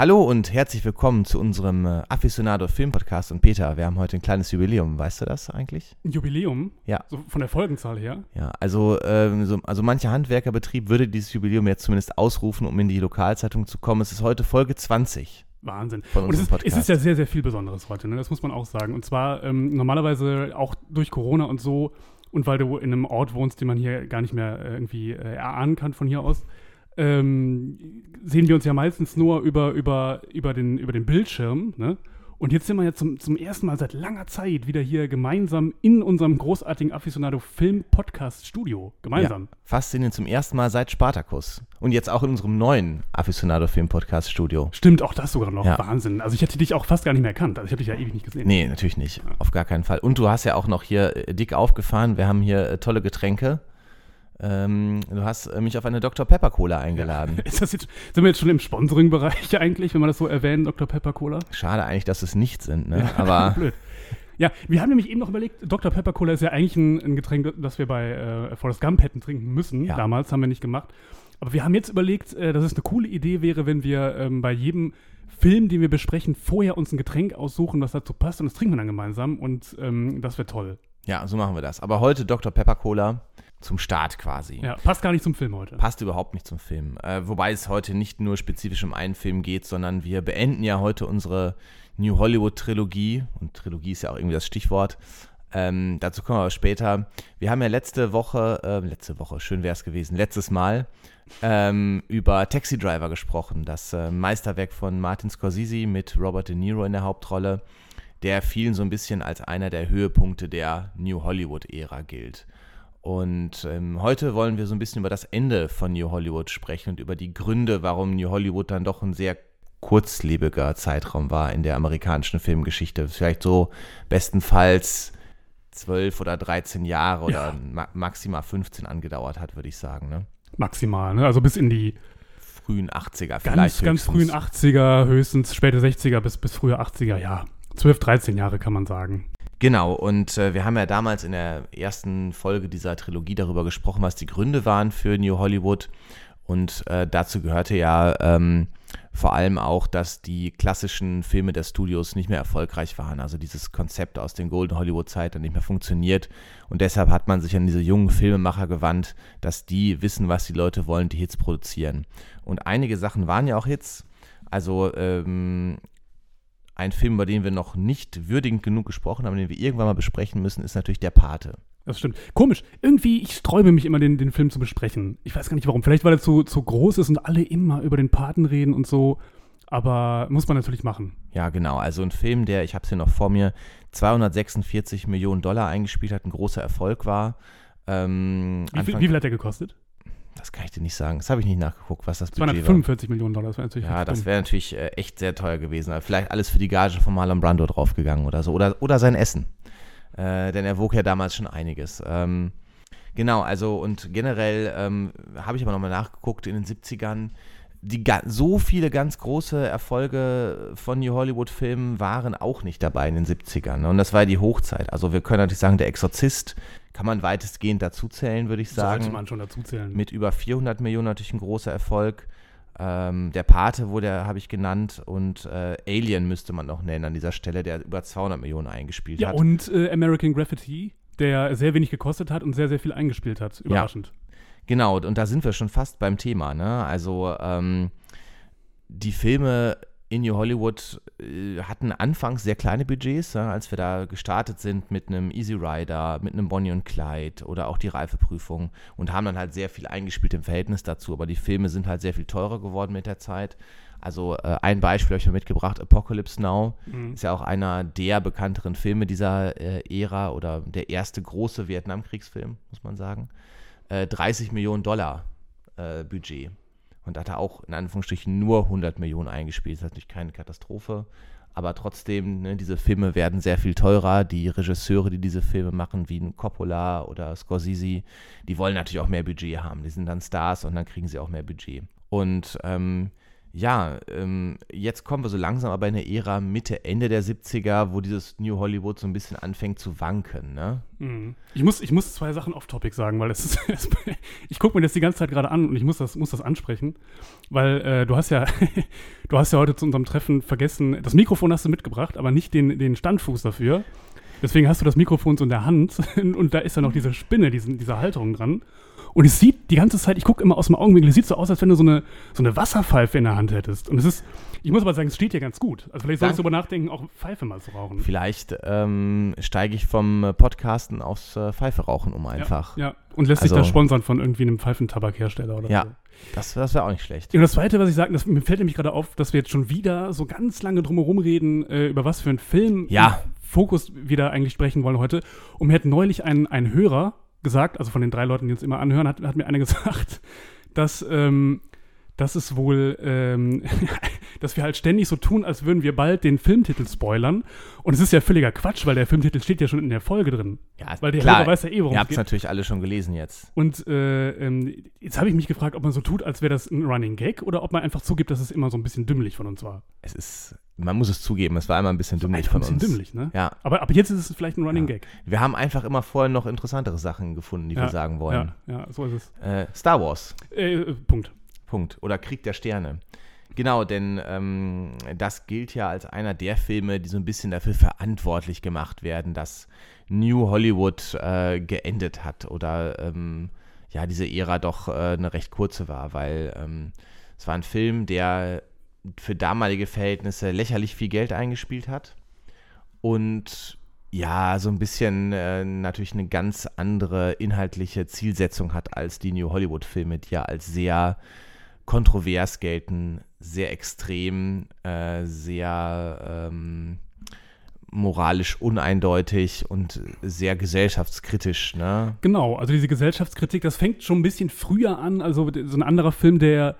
Hallo und herzlich willkommen zu unserem äh, Aficionado Film Podcast. Und Peter, wir haben heute ein kleines Jubiläum. Weißt du das eigentlich? Ein Jubiläum? Ja. So von der Folgenzahl her? Ja, also, ähm, so, also mancher Handwerkerbetrieb würde dieses Jubiläum jetzt zumindest ausrufen, um in die Lokalzeitung zu kommen. Es ist heute Folge 20. Wahnsinn. Von Und es ist, es ist ja sehr, sehr viel Besonderes heute, ne? das muss man auch sagen. Und zwar ähm, normalerweise auch durch Corona und so und weil du in einem Ort wohnst, den man hier gar nicht mehr äh, irgendwie äh, erahnen kann von hier aus, ähm, sehen wir uns ja meistens nur über, über, über, den, über den Bildschirm. Ne? Und jetzt sind wir ja zum, zum ersten Mal seit langer Zeit wieder hier gemeinsam in unserem großartigen Aficionado Film Podcast Studio. Gemeinsam. Ja, faszinierend zum ersten Mal seit Spartacus. Und jetzt auch in unserem neuen Aficionado Film Podcast Studio. Stimmt, auch das sogar noch. Ja. Wahnsinn. Also ich hätte dich auch fast gar nicht mehr erkannt. Also ich habe dich ja ewig nicht gesehen. Nee, natürlich nicht. Auf gar keinen Fall. Und du hast ja auch noch hier äh, dick aufgefahren. Wir haben hier äh, tolle Getränke. Ähm, du hast äh, mich auf eine Dr. Pepper Cola eingeladen. Ist das jetzt, sind wir jetzt schon im Sponsoring-Bereich eigentlich, wenn man das so erwähnt, Dr. Pepper Cola? Schade eigentlich, dass es nicht sind, ne? Aber Blöd. Ja, wir haben nämlich eben noch überlegt, Dr. Pepper Cola ist ja eigentlich ein, ein Getränk, das wir bei äh, Forrest Gump hätten trinken müssen. Ja. Damals haben wir nicht gemacht. Aber wir haben jetzt überlegt, äh, dass es eine coole Idee wäre, wenn wir ähm, bei jedem Film, den wir besprechen, vorher uns ein Getränk aussuchen, was dazu passt und das trinken wir dann gemeinsam und ähm, das wäre toll. ja, so machen wir das. Aber heute Dr. Pepper Cola zum Start quasi. Ja, passt gar nicht zum Film heute. Passt überhaupt nicht zum Film. Äh, wobei es heute nicht nur spezifisch um einen Film geht, sondern wir beenden ja heute unsere New Hollywood Trilogie. Und Trilogie ist ja auch irgendwie das Stichwort. Ähm, dazu kommen wir aber später. Wir haben ja letzte Woche, äh, letzte Woche, schön wäre es gewesen, letztes Mal ähm, über Taxi Driver gesprochen. Das äh, Meisterwerk von Martin Scorsese mit Robert De Niro in der Hauptrolle, der vielen so ein bisschen als einer der Höhepunkte der New Hollywood-Ära gilt. Und ähm, heute wollen wir so ein bisschen über das Ende von New Hollywood sprechen und über die Gründe, warum New Hollywood dann doch ein sehr kurzlebiger Zeitraum war in der amerikanischen Filmgeschichte. Vielleicht so bestenfalls zwölf oder 13 Jahre oder Ja. ma maximal 15 angedauert hat, würde ich sagen. Ne? Maximal, ne? Also bis in die Frühen 80er vielleicht. ganz, ganz frühen 80er, höchstens späte 60er bis, bis frühe 80er, ja. 12, 13 Jahre kann man sagen. Genau, und äh, wir haben ja damals in der ersten Folge dieser Trilogie darüber gesprochen, was die Gründe waren für New Hollywood. Und äh, dazu gehörte ja ähm, vor allem auch, dass die klassischen Filme der Studios nicht mehr erfolgreich waren. Also dieses Konzept aus den Golden Hollywood-Zeiten nicht mehr funktioniert. Und deshalb hat man sich an diese jungen Filmemacher gewandt, dass die wissen, was die Leute wollen, die Hits produzieren. Und einige Sachen waren ja auch Hits. Also ähm, ein Film, über den wir noch nicht würdigend genug gesprochen haben, den wir irgendwann mal besprechen müssen, ist natürlich Der Pate. Das stimmt. Komisch. Irgendwie, ich sträube mich immer, den, den Film zu besprechen. Ich weiß gar nicht warum. Vielleicht, weil er zu, zu groß ist und alle immer über den Paten reden und so. Aber muss man natürlich machen. Ja, genau. Also ein Film, der, ich habe es hier noch vor mir, 246 Millionen Dollar eingespielt hat, ein großer Erfolg war. Ähm, Wie viel, wie viel hat er gekostet? Das kann ich dir nicht sagen. Das habe ich nicht nachgeguckt, was das Budget war. 245 Millionen Dollar. Das wäre natürlich Ja, das wäre natürlich äh, echt sehr teuer gewesen. Aber vielleicht alles für die Gage von Marlon Brando draufgegangen oder so. Oder, oder sein Essen. Äh, denn er wog ja damals schon einiges. Ähm, genau, also und generell ähm, habe ich aber nochmal nachgeguckt in den 70ern. Die, so viele ganz große Erfolge von New Hollywood-Filmen waren auch nicht dabei in den 70ern. Ne? Und das war die Hochzeit. Also wir können natürlich sagen, der Exorzist kann man weitestgehend dazuzählen, würde ich sagen Sollte man schon dazu zählen. mit über 400 Millionen natürlich ein großer Erfolg. Ähm, der Pate wurde, habe ich genannt, und äh, Alien müsste man noch nennen an dieser Stelle, der über 200 Millionen eingespielt ja, hat. und äh, American Graffiti, der sehr wenig gekostet hat und sehr, sehr viel eingespielt hat. Überraschend. Genau, und da sind wir schon fast beim Thema. Ne? Also ähm, die Filme in New Hollywood äh, hatten anfangs sehr kleine Budgets, als wir da gestartet sind mit einem Easy Rider, mit einem Bonnie und Clyde oder auch die Reifeprüfung und haben dann halt sehr viel eingespielt im Verhältnis dazu. Aber die Filme sind halt sehr viel teurer geworden mit der Zeit. Also äh, ein Beispiel habe ich mal mitgebracht, Apocalypse Now Mhm. ist ja auch einer der bekannteren Filme dieser äh, Ära oder der erste große Vietnamkriegsfilm, muss man sagen. Äh, 30 Millionen Dollar äh, Budget. Und hat er auch in Anführungsstrichen nur 100 Millionen eingespielt. Das ist natürlich keine Katastrophe. Aber trotzdem, ne, diese Filme werden sehr viel teurer. Die Regisseure, die diese Filme machen, wie Coppola oder Scorsese, die wollen natürlich auch mehr Budget haben. Die sind dann Stars und dann kriegen sie auch mehr Budget. Und ähm, ja, ähm, jetzt kommen wir so langsam aber in eine Ära Mitte, Ende der 70er, wo dieses New Hollywood so ein bisschen anfängt zu wanken, ne? Mhm. Ich, muss, ich muss zwei Sachen off-topic sagen, weil es ist, ich gucke mir das die ganze Zeit gerade an und ich muss das, muss das ansprechen, weil äh, du hast ja, du hast ja heute zu unserem Treffen vergessen, das Mikrofon hast du mitgebracht, aber nicht den, den Standfuß dafür. Deswegen hast du das Mikrofon so in der Hand und da ist ja noch diese Spinne, diesen, diese Halterung dran. Und es sieht die ganze Zeit, ich gucke immer aus dem Augenwinkel, es sieht so aus, als wenn du so eine, so eine Wasserpfeife in der Hand hättest. Und es ist, ich muss aber sagen, es steht dir ganz gut. Also vielleicht solltest du darüber nachdenken, auch Pfeife mal zu rauchen. Vielleicht ähm, steige ich vom Podcasten aufs äh, Pfeife rauchen um einfach. Ja, ja. und lässt also, sich das sponsern von irgendwie einem Pfeifentabakhersteller oder ja. so. Das, das wäre auch nicht schlecht. Und das Zweite, was ich sagen, das, mir fällt nämlich gerade auf, dass wir jetzt schon wieder so ganz lange drumherum reden, äh, über was für einen Film ja. Fokus wieder eigentlich sprechen wollen heute. Und mir hat neulich ein, ein Hörer gesagt, also von den drei Leuten, die uns immer anhören, hat, hat mir einer gesagt, dass, ähm, dass es wohl, ähm, dass wir halt ständig so tun, als würden wir bald den Filmtitel spoilern. Und es ist ja völliger Quatsch, weil der Filmtitel steht ja schon in der Folge drin. Ja, weil der klar. Hörer weiß ja eh, worum Ihr es habt es natürlich alle schon gelesen jetzt. Und äh, ähm, jetzt habe ich mich gefragt, ob man so tut, als wäre das ein Running Gag oder ob man einfach zugibt, dass es immer so ein bisschen dümmlich von uns war. Es ist, man muss es zugeben, es war einmal ein bisschen dümmlich von ein bisschen uns. dümmlich, ne? Ja. Aber, aber jetzt ist es vielleicht ein Running Ja. Gag. Wir haben einfach immer vorher noch interessantere Sachen gefunden, die ja, wir sagen wollen. Ja, ja, so ist es. Äh, Star Wars. Äh, Punkt. Punkt. Oder Krieg der Sterne. Genau, denn ähm, das gilt ja als einer der Filme, die so ein bisschen dafür verantwortlich gemacht werden, dass New Hollywood äh, geendet hat oder ähm, ja, diese Ära doch äh, eine recht kurze war, weil ähm, es war ein Film, der für damalige Verhältnisse lächerlich viel Geld eingespielt hat und ja, so ein bisschen äh, natürlich eine ganz andere inhaltliche Zielsetzung hat als die New Hollywood-Filme, die ja als sehr kontrovers gelten, sehr extrem, äh, sehr ähm, moralisch uneindeutig und sehr gesellschaftskritisch. Ne? Genau, also diese Gesellschaftskritik, das fängt schon ein bisschen früher an. Also so ein anderer Film, der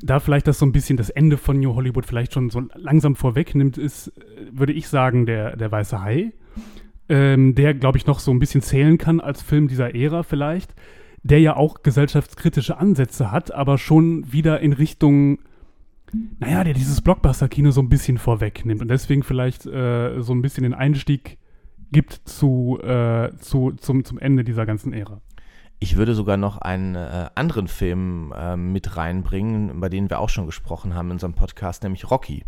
da vielleicht das so ein bisschen das Ende von New Hollywood vielleicht schon so langsam vorwegnimmt, ist, äh, würde ich sagen, der, der Weiße Hai. Ähm, der, glaube ich, noch so ein bisschen zählen kann als Film dieser Ära vielleicht. Der ja auch gesellschaftskritische Ansätze hat, aber schon wieder in Richtung, naja, der dieses Blockbuster-Kino so ein bisschen vorwegnimmt und deswegen vielleicht äh, so ein bisschen den Einstieg gibt zu, äh, zu, zum, zum Ende dieser ganzen Ära. Ich würde sogar noch einen äh, anderen Film äh, mit reinbringen, über den wir auch schon gesprochen haben in unserem Podcast, nämlich Rocky.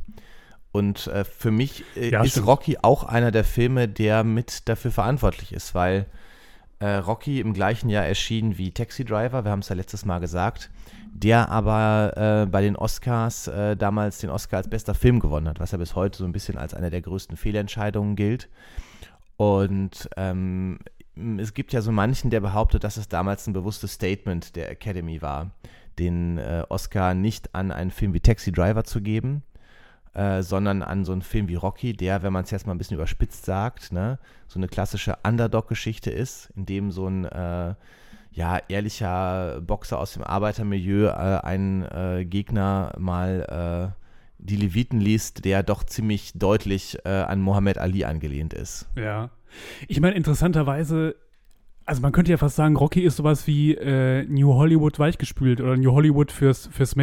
Und äh, für mich äh, Ja, ist stimmt. Rocky auch einer der Filme, der mit dafür verantwortlich ist, weil äh, Rocky im gleichen Jahr erschien wie Taxi Driver, wir haben es ja letztes Mal gesagt, der aber äh, bei den Oscars äh, damals den Oscar als bester Film gewonnen hat, was ja bis heute so ein bisschen als eine der größten Fehlentscheidungen gilt. Und ähm, es gibt ja so manchen, der behauptet, dass es damals ein bewusstes Statement der Academy war, den äh, Oscar nicht an einen Film wie Taxi Driver zu geben, äh, sondern an so einen Film wie Rocky, der, wenn man es jetzt mal ein bisschen überspitzt sagt, ne, so eine klassische Underdog-Geschichte ist, in dem so ein äh, ja, ehrlicher Boxer aus dem Arbeitermilieu äh, einen äh, Gegner mal äh, die Leviten liest, der doch ziemlich deutlich an Mohammed Ali angelehnt ist. Ja. Ich meine, interessanterweise, also man könnte ja fast sagen, Rocky ist sowas wie äh, New Hollywood weichgespült oder New Hollywood fürs, fürs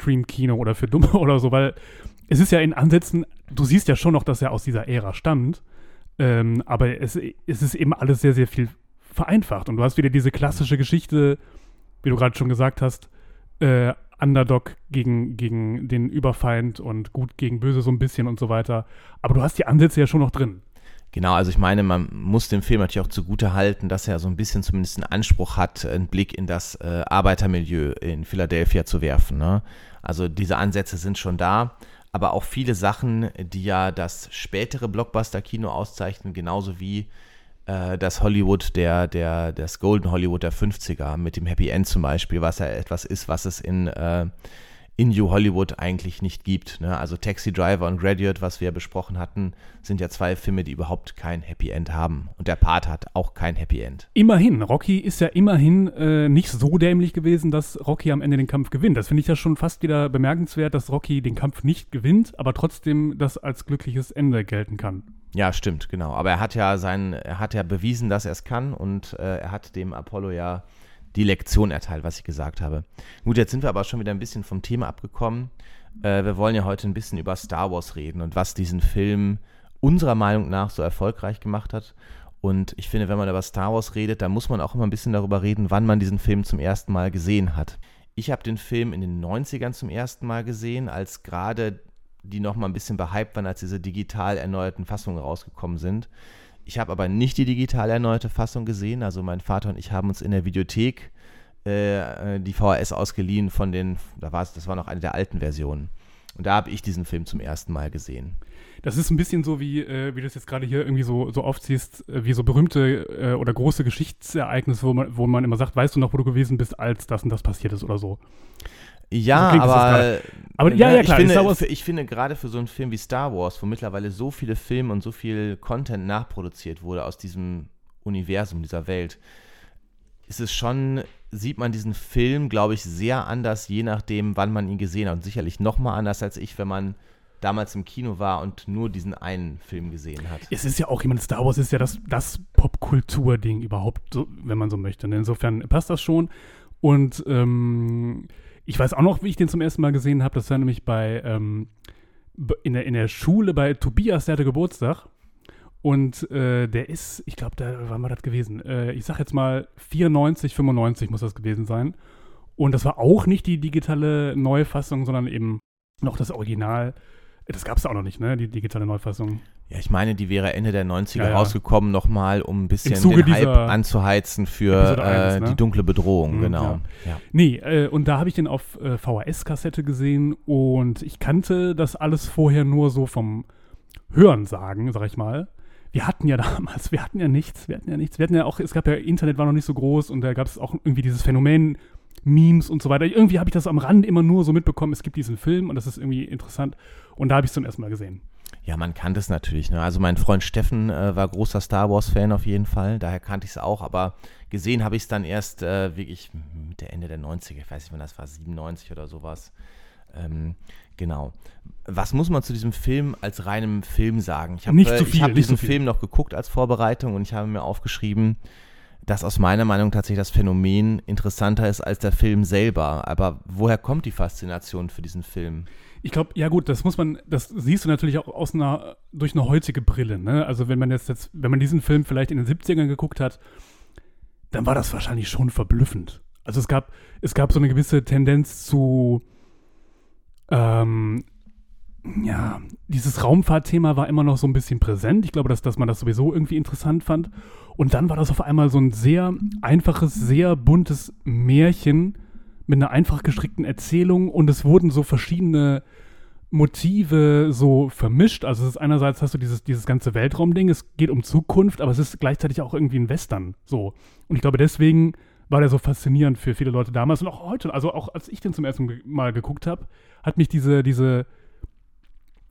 Mainstream-Kino oder für Dumme oder so, weil es ist ja in Ansätzen, du siehst ja schon noch, dass er aus dieser Ära stammt, ähm, aber es, es ist eben alles sehr, sehr viel vereinfacht und du hast wieder diese klassische Geschichte, wie du gerade schon gesagt hast, äh, Underdog gegen, gegen den Überfeind und gut gegen böse so ein bisschen und so weiter. Aber du hast die Ansätze ja schon noch drin. Genau, also ich meine, man muss dem Film natürlich auch zugute halten, dass er so ein bisschen zumindest einen Anspruch hat, einen Blick in das äh, Arbeitermilieu in Philadelphia zu werfen. Ne? Also diese Ansätze sind schon da, aber auch viele Sachen, die ja das spätere Blockbuster-Kino auszeichnen, genauso wie äh, das Hollywood, der, der, das Golden Hollywood der 50er mit dem Happy End zum Beispiel, was ja etwas ist, was es in, äh, in New Hollywood eigentlich nicht gibt. Ne? Also Taxi Driver und Graduate, was wir ja besprochen hatten, sind ja zwei Filme, die überhaupt kein Happy End haben. Und der Part hat auch kein Happy End. Immerhin, Rocky ist ja immerhin äh, nicht so dämlich gewesen, dass Rocky am Ende den Kampf gewinnt. Das finde ich ja schon fast wieder bemerkenswert, dass Rocky den Kampf nicht gewinnt, aber trotzdem das als glückliches Ende gelten kann. Ja, stimmt, genau. Aber er hat ja sein, er hat ja bewiesen, dass er es kann und äh, er hat dem Apollo ja die Lektion erteilt, was ich gesagt habe. Gut, jetzt sind wir aber schon wieder ein bisschen vom Thema abgekommen. Äh, wir wollen ja heute ein bisschen über Star Wars reden und was diesen Film unserer Meinung nach so erfolgreich gemacht hat. Und ich finde, wenn man über Star Wars redet, dann muss man auch immer ein bisschen darüber reden, wann man diesen Film zum ersten Mal gesehen hat. Ich habe den Film in den 90ern zum ersten Mal gesehen, als gerade die noch mal ein bisschen behypt waren, als diese digital erneuerten Fassungen rausgekommen sind. Ich habe aber nicht die digital erneuerte Fassung gesehen. Also mein Vater und ich haben uns in der Videothek äh, die VHS ausgeliehen von den, da war es, das war noch eine der alten Versionen. Und da habe ich diesen Film zum ersten Mal gesehen. Das ist ein bisschen so, wie, äh, wie du es jetzt gerade hier irgendwie so, so oft siehst, äh, wie so berühmte äh, oder große Geschichtsereignisse, wo man, wo man immer sagt, weißt du noch, wo du gewesen bist, als das und das passiert ist oder so. Ja, so aber, aber ja, ja, klar, ich finde, für, ich finde gerade für so einen Film wie Star Wars, wo mittlerweile so viele Filme und so viel Content nachproduziert wurde aus diesem Universum, dieser Welt, ist es schon, sieht man diesen Film, glaube ich, sehr anders, je nachdem, wann man ihn gesehen hat. Und sicherlich noch mal anders als ich, wenn man damals im Kino war und nur diesen einen Film gesehen hat. Es ist ja auch jemand, Star Wars ist ja das, das Popkultur-Ding überhaupt, so, wenn man so möchte. Ne? Insofern passt das schon. Und ähm, ich weiß auch noch, wie ich den zum ersten Mal gesehen habe. Das war nämlich bei ähm, in, der, in der Schule bei Tobias, der hatte Geburtstag. Und äh, der ist, ich glaube, da war mal das gewesen. Äh, ich sag jetzt mal 94, 95 muss das gewesen sein. Und das war auch nicht die digitale Neufassung, sondern eben noch das Original. Das gab es auch noch nicht, ne? Die digitale Neufassung. Ja, ich meine, die wäre Ende der 90er ja, ja. rausgekommen, nochmal, um ein bisschen den Hype anzuheizen für 1, äh, ne? die dunkle Bedrohung, mhm, genau. Ja. Ja. Nee, äh, und da habe ich den auf äh, VHS-Kassette gesehen und ich kannte das alles vorher nur so vom Hören sagen, sag ich mal. Wir hatten ja damals, wir hatten ja nichts, wir hatten ja nichts. Wir hatten ja auch, es gab ja, Internet war noch nicht so groß und da gab es auch irgendwie dieses Phänomen, Memes und so weiter. Irgendwie habe ich das am Rand immer nur so mitbekommen, es gibt diesen Film und das ist irgendwie interessant. Und da habe ich es zum ersten Mal gesehen. Ja, man kannte es natürlich. Ne? Also mein Freund Steffen äh, war großer Star Wars-Fan auf jeden Fall, daher kannte ich es auch, aber gesehen habe ich es dann erst äh, wirklich mit der Ende der 90er, ich weiß nicht, wann das war, 97 oder sowas. Ähm, genau. Was muss man zu diesem Film als reinem Film sagen? Ich habe äh, so hab diesen so Film noch geguckt als Vorbereitung und ich habe mir aufgeschrieben, dass aus meiner Meinung tatsächlich das Phänomen interessanter ist als der Film selber. Aber woher kommt die Faszination für diesen Film? Ich glaube, ja gut, das muss man, das siehst du natürlich auch aus einer, durch eine heutige Brille. Ne? Also wenn man jetzt, jetzt, wenn man diesen Film vielleicht in den 70ern geguckt hat, dann war das wahrscheinlich schon verblüffend. Also es gab, es gab so eine gewisse Tendenz zu, ähm, ja, dieses Raumfahrtthema war immer noch so ein bisschen präsent. Ich glaube, dass, dass man das sowieso irgendwie interessant fand. Und dann war das auf einmal so ein sehr einfaches, sehr buntes Märchen, mit einer einfach gestrickten Erzählung und es wurden so verschiedene Motive so vermischt. Also es ist einerseits hast du dieses, dieses ganze Weltraumding, es geht um Zukunft, aber es ist gleichzeitig auch irgendwie ein Western. So. Und ich glaube, deswegen war der so faszinierend für viele Leute damals und auch heute. Also auch als ich den zum ersten Mal geguckt habe, hat mich diese, diese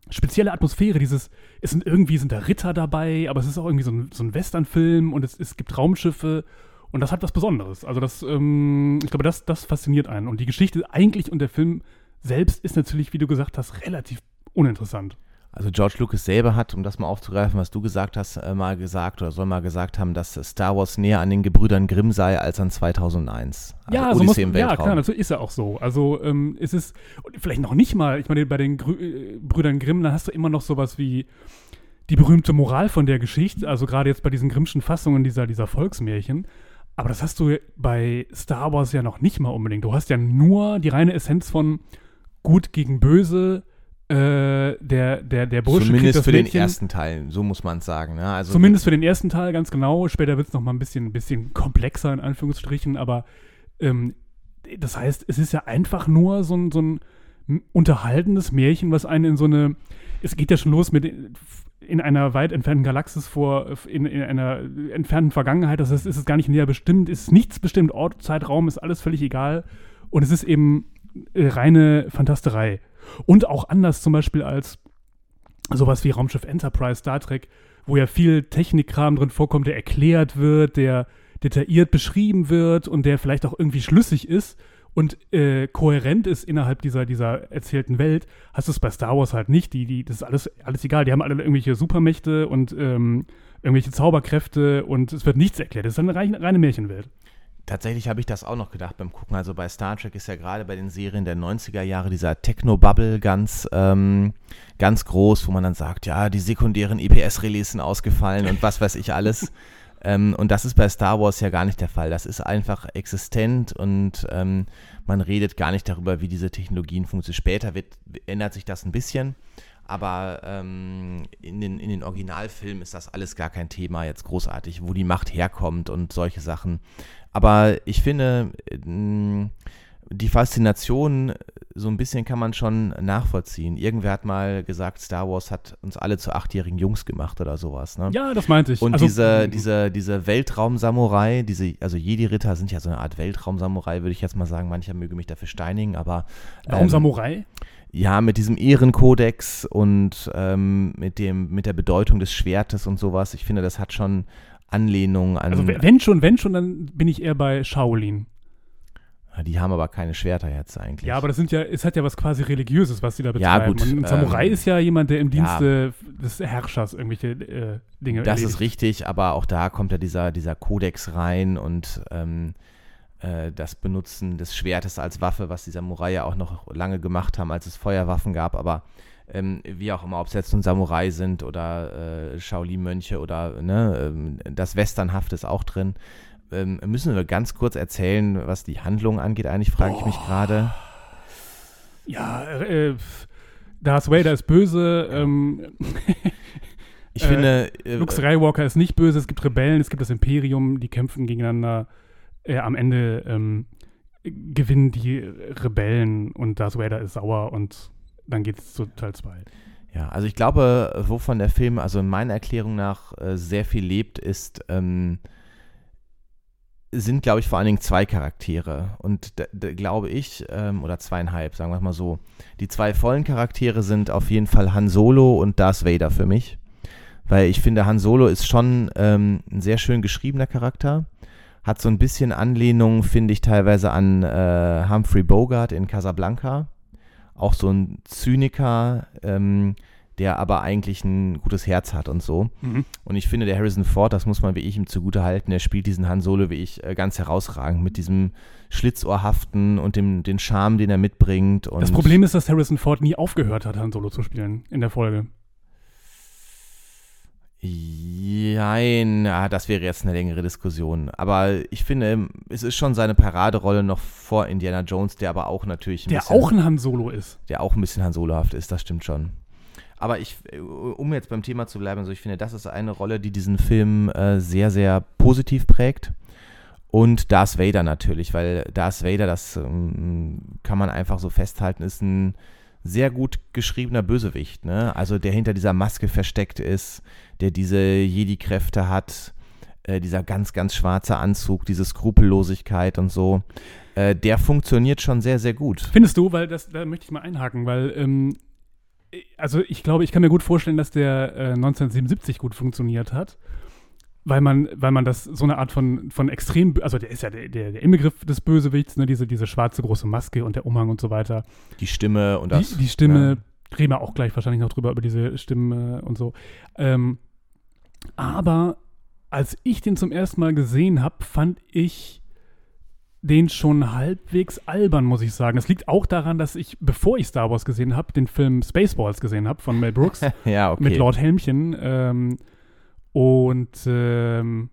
spezielle Atmosphäre, dieses, es sind irgendwie sind da Ritter dabei, aber es ist auch irgendwie so ein, so ein Westernfilm und es, es gibt Raumschiffe und das hat was Besonderes. Also das, ähm, ich glaube, das, das fasziniert einen. Und die Geschichte eigentlich und der Film selbst ist natürlich, wie du gesagt hast, relativ uninteressant. Also George Lucas selber hat, um das mal aufzugreifen, was du gesagt hast, äh, mal gesagt oder soll mal gesagt haben, dass Star Wars näher an den Gebrüdern Grimm sei als an 2001. Also ja, so muss, ja, klar, das ist ja auch so. Also ähm, es ist vielleicht noch nicht mal, ich meine, bei den Grü äh, Brüdern Grimm, da hast du immer noch sowas wie die berühmte Moral von der Geschichte, also gerade jetzt bei diesen Grimmschen Fassungen dieser, dieser Volksmärchen. Aber das hast du bei Star Wars ja noch nicht mal unbedingt. Du hast ja nur die reine Essenz von gut gegen böse, äh, der, der, der Bursche Zumindest für Mädchen. den ersten Teil, so muss man es sagen. Ne? Also Zumindest für den ersten Teil, ganz genau. Später wird es noch mal ein bisschen, ein bisschen komplexer, in Anführungsstrichen. Aber ähm, das heißt, es ist ja einfach nur so ein, so ein unterhaltendes Märchen, was einen in so eine. Es geht ja schon los mit in einer weit entfernten Galaxis vor, in, in einer entfernten Vergangenheit. Das heißt, ist es gar nicht näher bestimmt, ist nichts bestimmt, Ort, Zeitraum, ist alles völlig egal. Und es ist eben äh, reine Fantasterei. Und auch anders zum Beispiel als sowas wie Raumschiff Enterprise, Star Trek, wo ja viel Technikkram drin vorkommt, der erklärt wird, der detailliert beschrieben wird und der vielleicht auch irgendwie schlüssig ist und äh, kohärent ist innerhalb dieser, dieser erzählten Welt, hast du es bei Star Wars halt nicht. Die, die, das ist alles, alles egal. Die haben alle irgendwelche Supermächte und ähm, irgendwelche Zauberkräfte und es wird nichts erklärt. Es ist eine reine, reine Märchenwelt. Tatsächlich habe ich das auch noch gedacht beim Gucken. Also bei Star Trek ist ja gerade bei den Serien der 90er Jahre dieser Techno-Bubble ganz, ähm, ganz groß, wo man dann sagt, ja, die sekundären EPS-Relais sind ausgefallen und was weiß ich alles. ähm, und das ist bei Star Wars ja gar nicht der Fall. Das ist einfach existent und ähm, man redet gar nicht darüber, wie diese Technologien funktionieren. Später wird, ändert sich das ein bisschen. Aber ähm, in, den, in den Originalfilmen ist das alles gar kein Thema jetzt großartig, wo die Macht herkommt und solche Sachen. Aber ich finde, äh, die Faszination, so ein bisschen kann man schon nachvollziehen. Irgendwer hat mal gesagt, Star Wars hat uns alle zu achtjährigen Jungs gemacht oder sowas. Ne? Ja, das meinte ich. Und also, diese, diese, diese Weltraum-Samurai, diese, also Jedi-Ritter sind ja so eine Art Weltraum-Samurai, würde ich jetzt mal sagen. Mancher möge mich dafür steinigen, aber. Warum ähm, Samurai? Ja, mit diesem Ehrenkodex und ähm, mit, dem, mit der Bedeutung des Schwertes und sowas. Ich finde, das hat schon Anlehnung an. Also wenn schon, wenn schon, dann bin ich eher bei Shaolin. Die haben aber keine Schwerter jetzt eigentlich. Ja, aber das sind ja, es hat ja was quasi religiöses, was sie da betreiben. Ja, gut. Und ein Samurai ähm, ist ja jemand, der im Dienste ja, des Herrschers irgendwelche äh, Dinge Das erledigt. ist richtig, aber auch da kommt ja dieser, dieser Kodex rein und ähm, äh, das Benutzen des Schwertes als Waffe, was die Samurai ja auch noch lange gemacht haben, als es Feuerwaffen gab, aber ähm, wie auch immer, ob es jetzt nun Samurai sind oder äh, Shaolin-Mönche oder ne, ähm, das Westernhaft ist auch drin. Ähm, müssen wir ganz kurz erzählen, was die Handlung angeht, eigentlich frage ich mich gerade. Ja, äh, Darth Vader ist böse. Ähm, ich finde. Äh, Luke Skywalker ist nicht böse. Es gibt Rebellen, es gibt das Imperium, die kämpfen gegeneinander äh, am Ende ähm, gewinnen die Rebellen und Darth Vader ist sauer und dann geht es zu Teil 2. Ja, also ich glaube, wovon der Film, also in meiner Erklärung nach, äh, sehr viel lebt, ist, ähm, sind, glaube ich, vor allen Dingen zwei Charaktere. Und glaube ich, ähm, oder zweieinhalb, sagen wir mal so. Die zwei vollen Charaktere sind auf jeden Fall Han Solo und Darth Vader für mich. Weil ich finde, Han Solo ist schon ähm, ein sehr schön geschriebener Charakter hat so ein bisschen Anlehnung, finde ich, teilweise an äh, Humphrey Bogart in Casablanca. Auch so ein Zyniker, ähm, der aber eigentlich ein gutes Herz hat und so. Mhm. Und ich finde, der Harrison Ford, das muss man wie ich ihm zugute halten, der spielt diesen Han Solo wie ich äh, ganz herausragend mit diesem Schlitzohrhaften und dem den Charme, den er mitbringt. das Problem ist, dass Harrison Ford nie aufgehört hat, Han Solo zu spielen in der Folge. Nein, ah, das wäre jetzt eine längere Diskussion. Aber ich finde, es ist schon seine Paraderolle noch vor Indiana Jones, der aber auch natürlich ein der bisschen. Auch ein Han Solo ist. Der auch ein bisschen Han Solohaft ist, das stimmt schon. Aber ich, um jetzt beim Thema zu bleiben, also ich finde, das ist eine Rolle, die diesen Film äh, sehr, sehr positiv prägt. Und Darth Vader natürlich, weil Darth Vader, das ähm, kann man einfach so festhalten, ist ein sehr gut geschriebener Bösewicht, ne? Also der hinter dieser Maske versteckt ist, der diese Jedi-Kräfte hat, äh, dieser ganz, ganz schwarze Anzug, diese Skrupellosigkeit und so. Äh, der funktioniert schon sehr, sehr gut. Findest du, weil das, da möchte ich mal einhaken, weil, ähm, also ich glaube, ich kann mir gut vorstellen, dass der äh, 1977 gut funktioniert hat weil man, weil man das so eine Art von, von extrem, also der ist ja der, der, der Inbegriff des Bösewichts, ne, diese, diese schwarze große Maske und der Umhang und so weiter. Die Stimme und das. Die, die Stimme, ja. reden wir auch gleich wahrscheinlich noch drüber, über diese Stimme und so. Ähm, aber als ich den zum ersten Mal gesehen habe, fand ich den schon halbwegs albern, muss ich sagen. Das liegt auch daran, dass ich, bevor ich Star Wars gesehen habe, den Film Spaceballs gesehen habe von Mel Brooks. ja, okay. Mit Lord Helmchen. Ähm, und ähm,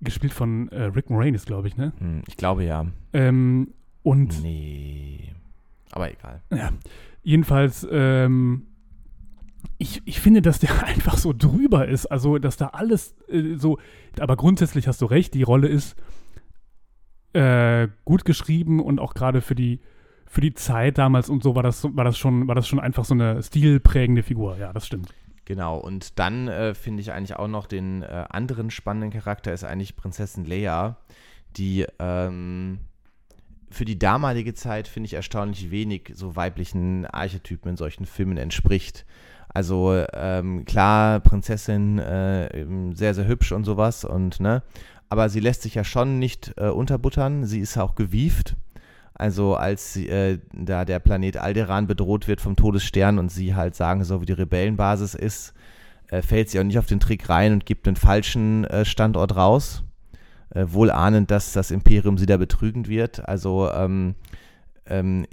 gespielt von äh, Rick Moranis, glaube ich, ne? Hm, ich glaube ja. Ähm, und. Nee. Aber egal. Ja. Jedenfalls, ähm, ich, ich finde, dass der einfach so drüber ist. Also, dass da alles äh, so. Aber grundsätzlich hast du recht, die Rolle ist äh, gut geschrieben und auch gerade für die für die Zeit damals und so war das war das schon war das schon einfach so eine stilprägende Figur. Ja, das stimmt. Genau, und dann äh, finde ich eigentlich auch noch den äh, anderen spannenden Charakter ist eigentlich Prinzessin Leia, die ähm, für die damalige Zeit, finde ich, erstaunlich wenig so weiblichen Archetypen in solchen Filmen entspricht. Also ähm, klar, Prinzessin äh, sehr, sehr hübsch und sowas und ne, aber sie lässt sich ja schon nicht äh, unterbuttern, sie ist auch gewieft. Also als äh, da der Planet Alderan bedroht wird vom Todesstern und sie halt sagen so, wie die Rebellenbasis ist, äh, fällt sie auch nicht auf den Trick rein und gibt den falschen äh, Standort raus, äh, wohl ahnend, dass das Imperium sie da betrügen wird. Also ähm, ähm,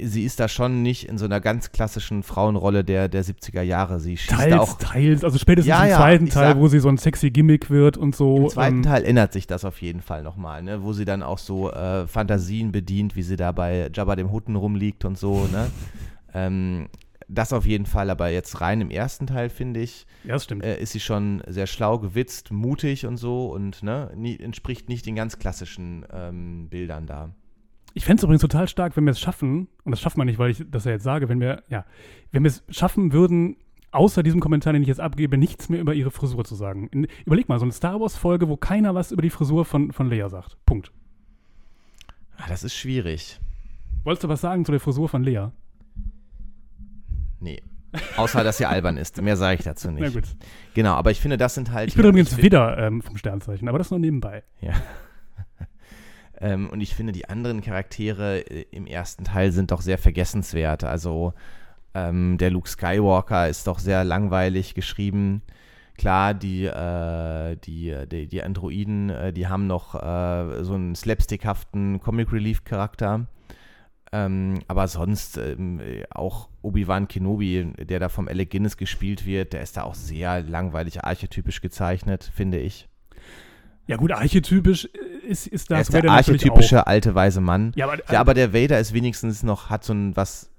sie ist da schon nicht in so einer ganz klassischen Frauenrolle der, der 70er Jahre. Sie schießt teils, auch. teils, also spätestens Ja, im ja, zweiten ich Teil, sag- wo sie so ein sexy Gimmick wird und so. Im zweiten ähm, Teil ändert sich das auf jeden Fall nochmal, ne? wo sie dann auch so äh, Fantasien bedient, wie sie da bei Jabba dem Hutten rumliegt und so. Ne? ähm, das auf jeden Fall, aber jetzt rein im ersten Teil, finde ich, Ja, äh, ist sie schon sehr schlau, gewitzt, mutig und so und ne, nie, entspricht nicht den ganz klassischen ähm, Bildern da. Ich fände es übrigens total stark, wenn wir es schaffen, und das schafft man nicht, weil ich das ja jetzt sage, wenn wir, ja, wenn wir es schaffen würden, außer diesem Kommentar, den ich jetzt abgebe, nichts mehr über ihre Frisur zu sagen. In, überleg mal, so eine Star Wars-Folge, wo keiner was über die Frisur von, von Leia sagt. Punkt. Ah, das ist schwierig. Wolltest du was sagen zu der Frisur von Leia? Nee. Außer, dass sie albern ist. Mehr sage ich dazu nicht. Na gut. Genau, aber ich finde, das sind halt. Ich bin übrigens wieder ähm, vom Sternzeichen, aber das nur nebenbei. Ja. Ähm, und ich finde, die anderen Charaktere äh, im ersten Teil sind doch sehr vergessenswert. Also ähm, der Luke Skywalker ist doch sehr langweilig geschrieben. Klar, die, äh, die, die, die Androiden, äh, die haben noch äh, so einen slapstickhaften Comic Relief Charakter. Ähm, aber sonst ähm, äh, auch Obi-Wan Kenobi, der da vom Alec Guinness gespielt wird, der ist da auch sehr langweilig archetypisch gezeichnet, finde ich. Ja gut, archetypisch ist, ist Er das ist der Vader archetypische alte weise Mann. Ja, aber, Ja, aber der Vader ist wenigstens noch, hat so ein was,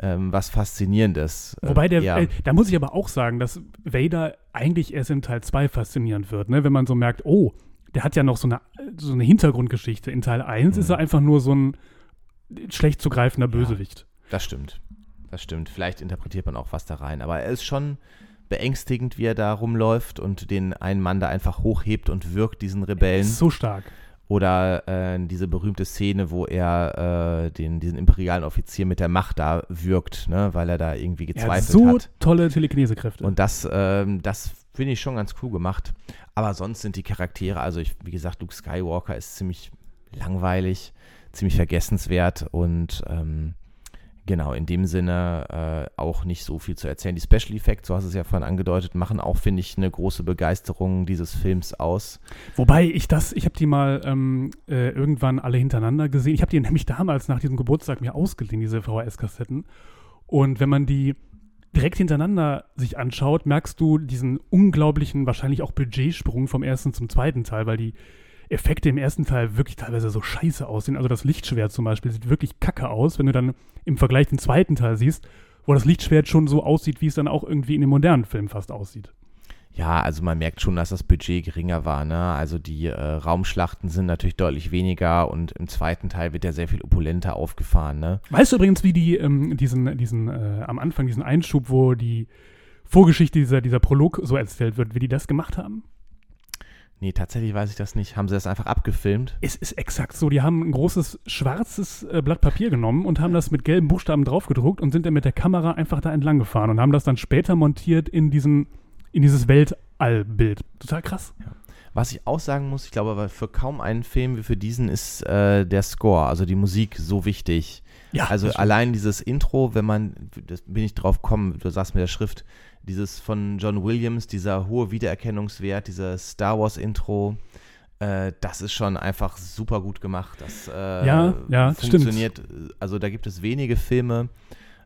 ähm, was Faszinierendes. Wobei der, ja. äh, da muss ich aber auch sagen, dass Vader eigentlich erst in Teil 2 faszinierend wird, ne? wenn man so merkt, oh, der hat ja noch so eine, so eine Hintergrundgeschichte. In Teil 1 Mhm. ist er einfach nur so ein schlecht zu greifender Bösewicht. Das stimmt. Das stimmt. Vielleicht interpretiert man auch was da rein. Aber er ist schon beängstigend, wie er da rumläuft und den einen Mann da einfach hochhebt und wirkt, diesen Rebellen. So stark. Oder äh, diese berühmte Szene, wo er äh, den, diesen imperialen Offizier mit der Macht da wirkt, ne? weil er da irgendwie Er hat gezweifelt so hat. tolle Telekinesekräfte. Und das, ähm, das finde ich schon ganz cool gemacht. Aber sonst sind die Charaktere, also ich, wie gesagt, Luke Skywalker ist ziemlich langweilig, ziemlich vergessenswert und ähm, genau, in dem Sinne äh, auch nicht so viel zu erzählen. Die Special Effects, so hast du es ja vorhin angedeutet, machen auch, finde ich, eine große Begeisterung dieses Films aus. Wobei ich das, ich habe die mal ähm, äh, irgendwann alle hintereinander gesehen. Ich habe die nämlich damals nach diesem Geburtstag mir ausgeliehen, diese VHS-Kassetten. Und wenn man die direkt hintereinander sich anschaut, merkst du diesen unglaublichen, wahrscheinlich auch Budgetsprung vom ersten zum zweiten Teil, weil die Effekte im ersten Teil wirklich teilweise so scheiße aussehen. Also das Lichtschwert zum Beispiel sieht wirklich kacke aus, wenn du dann im Vergleich den zweiten Teil siehst, wo das Lichtschwert schon so aussieht, wie es dann auch irgendwie in dem modernen Film fast aussieht. Ja, also man merkt schon, dass das Budget geringer war. Ne? Also die äh, Raumschlachten sind natürlich deutlich weniger und im zweiten Teil wird ja sehr viel opulenter aufgefahren. Ne? Weißt du übrigens, wie die ähm, diesen, diesen äh, am Anfang diesen Einschub, wo die Vorgeschichte dieser, dieser Prolog so erzählt wird, wie die das gemacht haben? Nee, tatsächlich weiß ich das nicht. Haben sie das einfach abgefilmt? Es ist exakt so. Die haben ein großes schwarzes äh, Blatt Papier genommen und haben das mit gelben Buchstaben draufgedruckt und sind dann mit der Kamera einfach da entlang gefahren und haben das dann später montiert in diesen in dieses Weltallbild. Total krass. Was ich auch sagen muss, ich glaube, für kaum einen Film wie für diesen ist äh, der Score, also die Musik, so wichtig. Ja, Also allein dieses Intro, wenn man, das bin ich drauf gekommen, du sagst mit der Schrift, dieses von John Williams, dieser hohe Wiedererkennungswert, dieser Star Wars Intro, äh, das ist schon einfach super gut gemacht. Das äh, Ja, ja, das stimmt. funktioniert. Also da gibt es wenige Filme,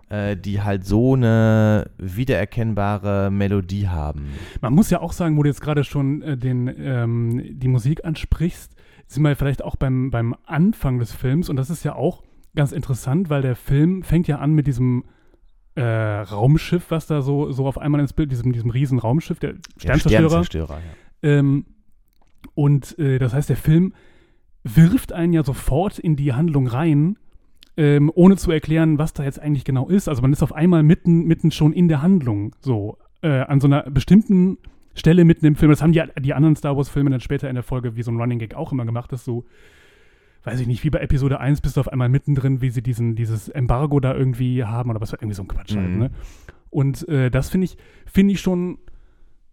äh, die halt so eine wiedererkennbare Melodie haben. Man muss ja auch sagen, wo du jetzt gerade schon äh, den, ähm, die Musik ansprichst, sind wir vielleicht auch beim, beim Anfang des Films und das ist ja auch ganz interessant, weil der Film fängt ja an mit diesem äh, Raumschiff, was da so, so auf einmal ins Bild, diesem, diesem riesen Raumschiff, der Sternzerstörer. Der Sternzerstörer, ja. Ähm, und äh, das heißt, der Film wirft einen ja sofort in die Handlung rein, ähm, ohne zu erklären, was da jetzt eigentlich genau ist. Also man ist auf einmal mitten, mitten schon in der Handlung, so äh, an so einer bestimmten Stelle mitten im Film. Das haben die, die anderen Star Wars-Filme dann später in der Folge wie so ein Running Gag auch immer gemacht, dass so, weiß ich nicht, wie bei Episode 1 bist du auf einmal mittendrin, wie sie diesen, dieses Embargo da irgendwie haben oder was irgendwie so ein Quatsch halt, Mhm. ne? Und äh, das finde ich, finde ich schon,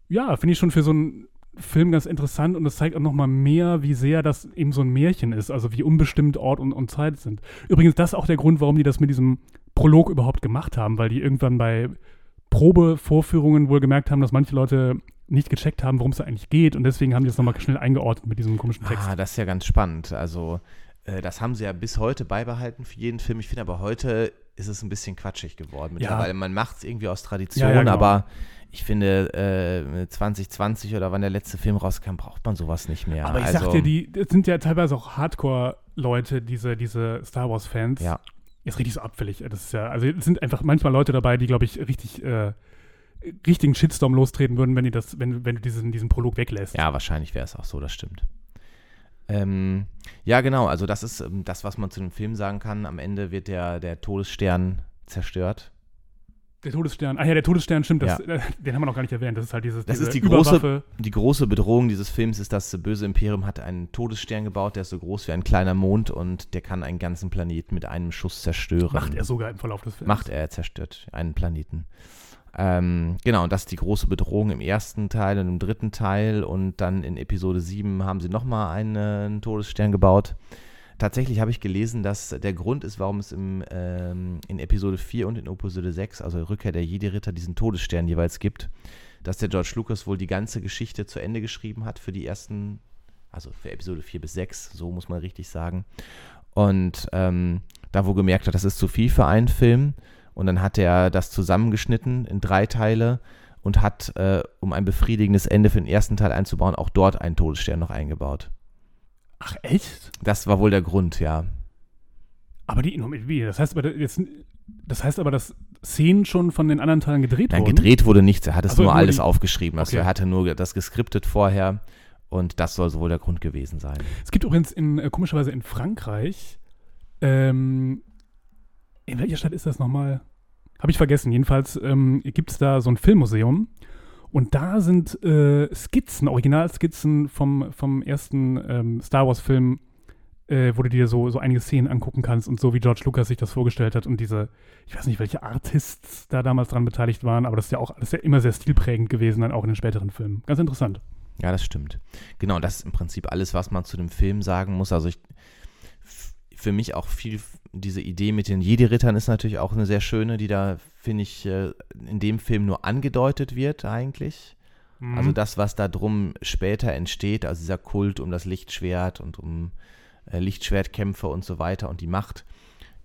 ja, finde ich schon für so einen Film ganz interessant und das zeigt auch nochmal mehr, wie sehr das eben so ein Märchen ist, also wie unbestimmt Ort und, und Zeit sind. Übrigens, das ist auch der Grund, warum die das mit diesem Prolog überhaupt gemacht haben, weil die irgendwann bei Probevorführungen wohl gemerkt haben, dass manche Leute nicht gecheckt haben, worum es da eigentlich geht und deswegen haben die das nochmal schnell eingeordnet mit diesem komischen Text. Ah, das ist ja ganz spannend. Also, äh, das haben sie ja bis heute beibehalten für jeden Film. Ich finde aber heute ist es ein bisschen quatschig geworden. Mittlerweile, man macht es irgendwie aus Tradition, Ja, ja, genau. aber ich finde, äh, 2020 oder wann der letzte Film rauskam, braucht man sowas nicht mehr. Aber ich also, sag dir, die das sind ja teilweise auch Hardcore-Leute, diese, diese Star Wars-Fans. Ja. Ist richtig so abfällig. Das ist ja, also es sind einfach manchmal Leute dabei, die, glaube ich, richtig, äh, richtigen Shitstorm lostreten würden, wenn die das, wenn, wenn du diesen, diesen Prolog weglässt. Ja, wahrscheinlich wäre es auch so, das stimmt. Ähm, ja, genau, also das ist ähm, das, was man zu dem Film sagen kann. Am Ende wird der, der Todesstern zerstört. Der Todesstern, ah ja, der Todesstern, stimmt, das, äh, den haben wir noch gar nicht erwähnt. Das ist halt dieses, Das diese ist die große, die große Bedrohung dieses Films, ist, das böse Imperium hat einen Todesstern gebaut, der ist so groß wie ein kleiner Mond und der kann einen ganzen Planeten mit einem Schuss zerstören. Macht er sogar im Verlauf des Films. Macht er, er zerstört einen Planeten. Ähm, genau, und das ist die große Bedrohung im ersten Teil und im dritten Teil. Und dann in Episode 7 haben sie nochmal einen, Todesstern gebaut. Tatsächlich habe ich gelesen, dass der Grund ist, warum es im, ähm, in Episode 4 und in Episode 6, also Rückkehr der Jedi-Ritter, diesen Todesstern jeweils gibt, dass der George Lucas wohl die ganze Geschichte zu Ende geschrieben hat für die ersten, also für Episode 4 bis 6, so muss man richtig sagen. Und ähm, da wo gemerkt hat, das ist zu viel für einen Film. Und dann hat er das zusammengeschnitten in drei Teile und hat, äh, um ein befriedigendes Ende für den ersten Teil einzubauen, auch dort einen Todesstern noch eingebaut. Ach, echt? Das war wohl der Grund, ja. Aber die, wie, das heißt aber, jetzt, das heißt aber, dass Szenen schon von den anderen Teilen gedreht Nein, wurden? gedreht wurde nichts. Er hat es Ach so, nur nur alles die- aufgeschrieben. Also Okay. er hatte nur das geskriptet vorher und das soll so wohl der Grund gewesen sein. Es gibt übrigens in, äh, komischerweise in Frankreich, ähm, in welcher Stadt ist das nochmal? Habe ich vergessen. Jedenfalls ähm, gibt es da so ein Filmmuseum und da sind äh, Skizzen, Originalskizzen vom, vom ersten ähm, Star Wars-Film, äh, wo du dir so, so einige Szenen angucken kannst und so, wie George Lucas sich das vorgestellt hat und diese, ich weiß nicht, welche Artists da damals dran beteiligt waren, aber das ist ja auch das ist ja immer sehr stilprägend gewesen, dann auch in den späteren Filmen. Ganz interessant. Ja, das stimmt. Genau, das ist im Prinzip alles, was man zu dem Film sagen muss. Also ich, für mich auch viel, diese Idee mit den Jedi-Rittern ist natürlich auch eine sehr schöne, die da, finde ich, äh, in dem Film nur angedeutet wird eigentlich. Also Mhm. das, was da drum später entsteht, also dieser Kult um das Lichtschwert und um äh, Lichtschwertkämpfe und so weiter und die Macht,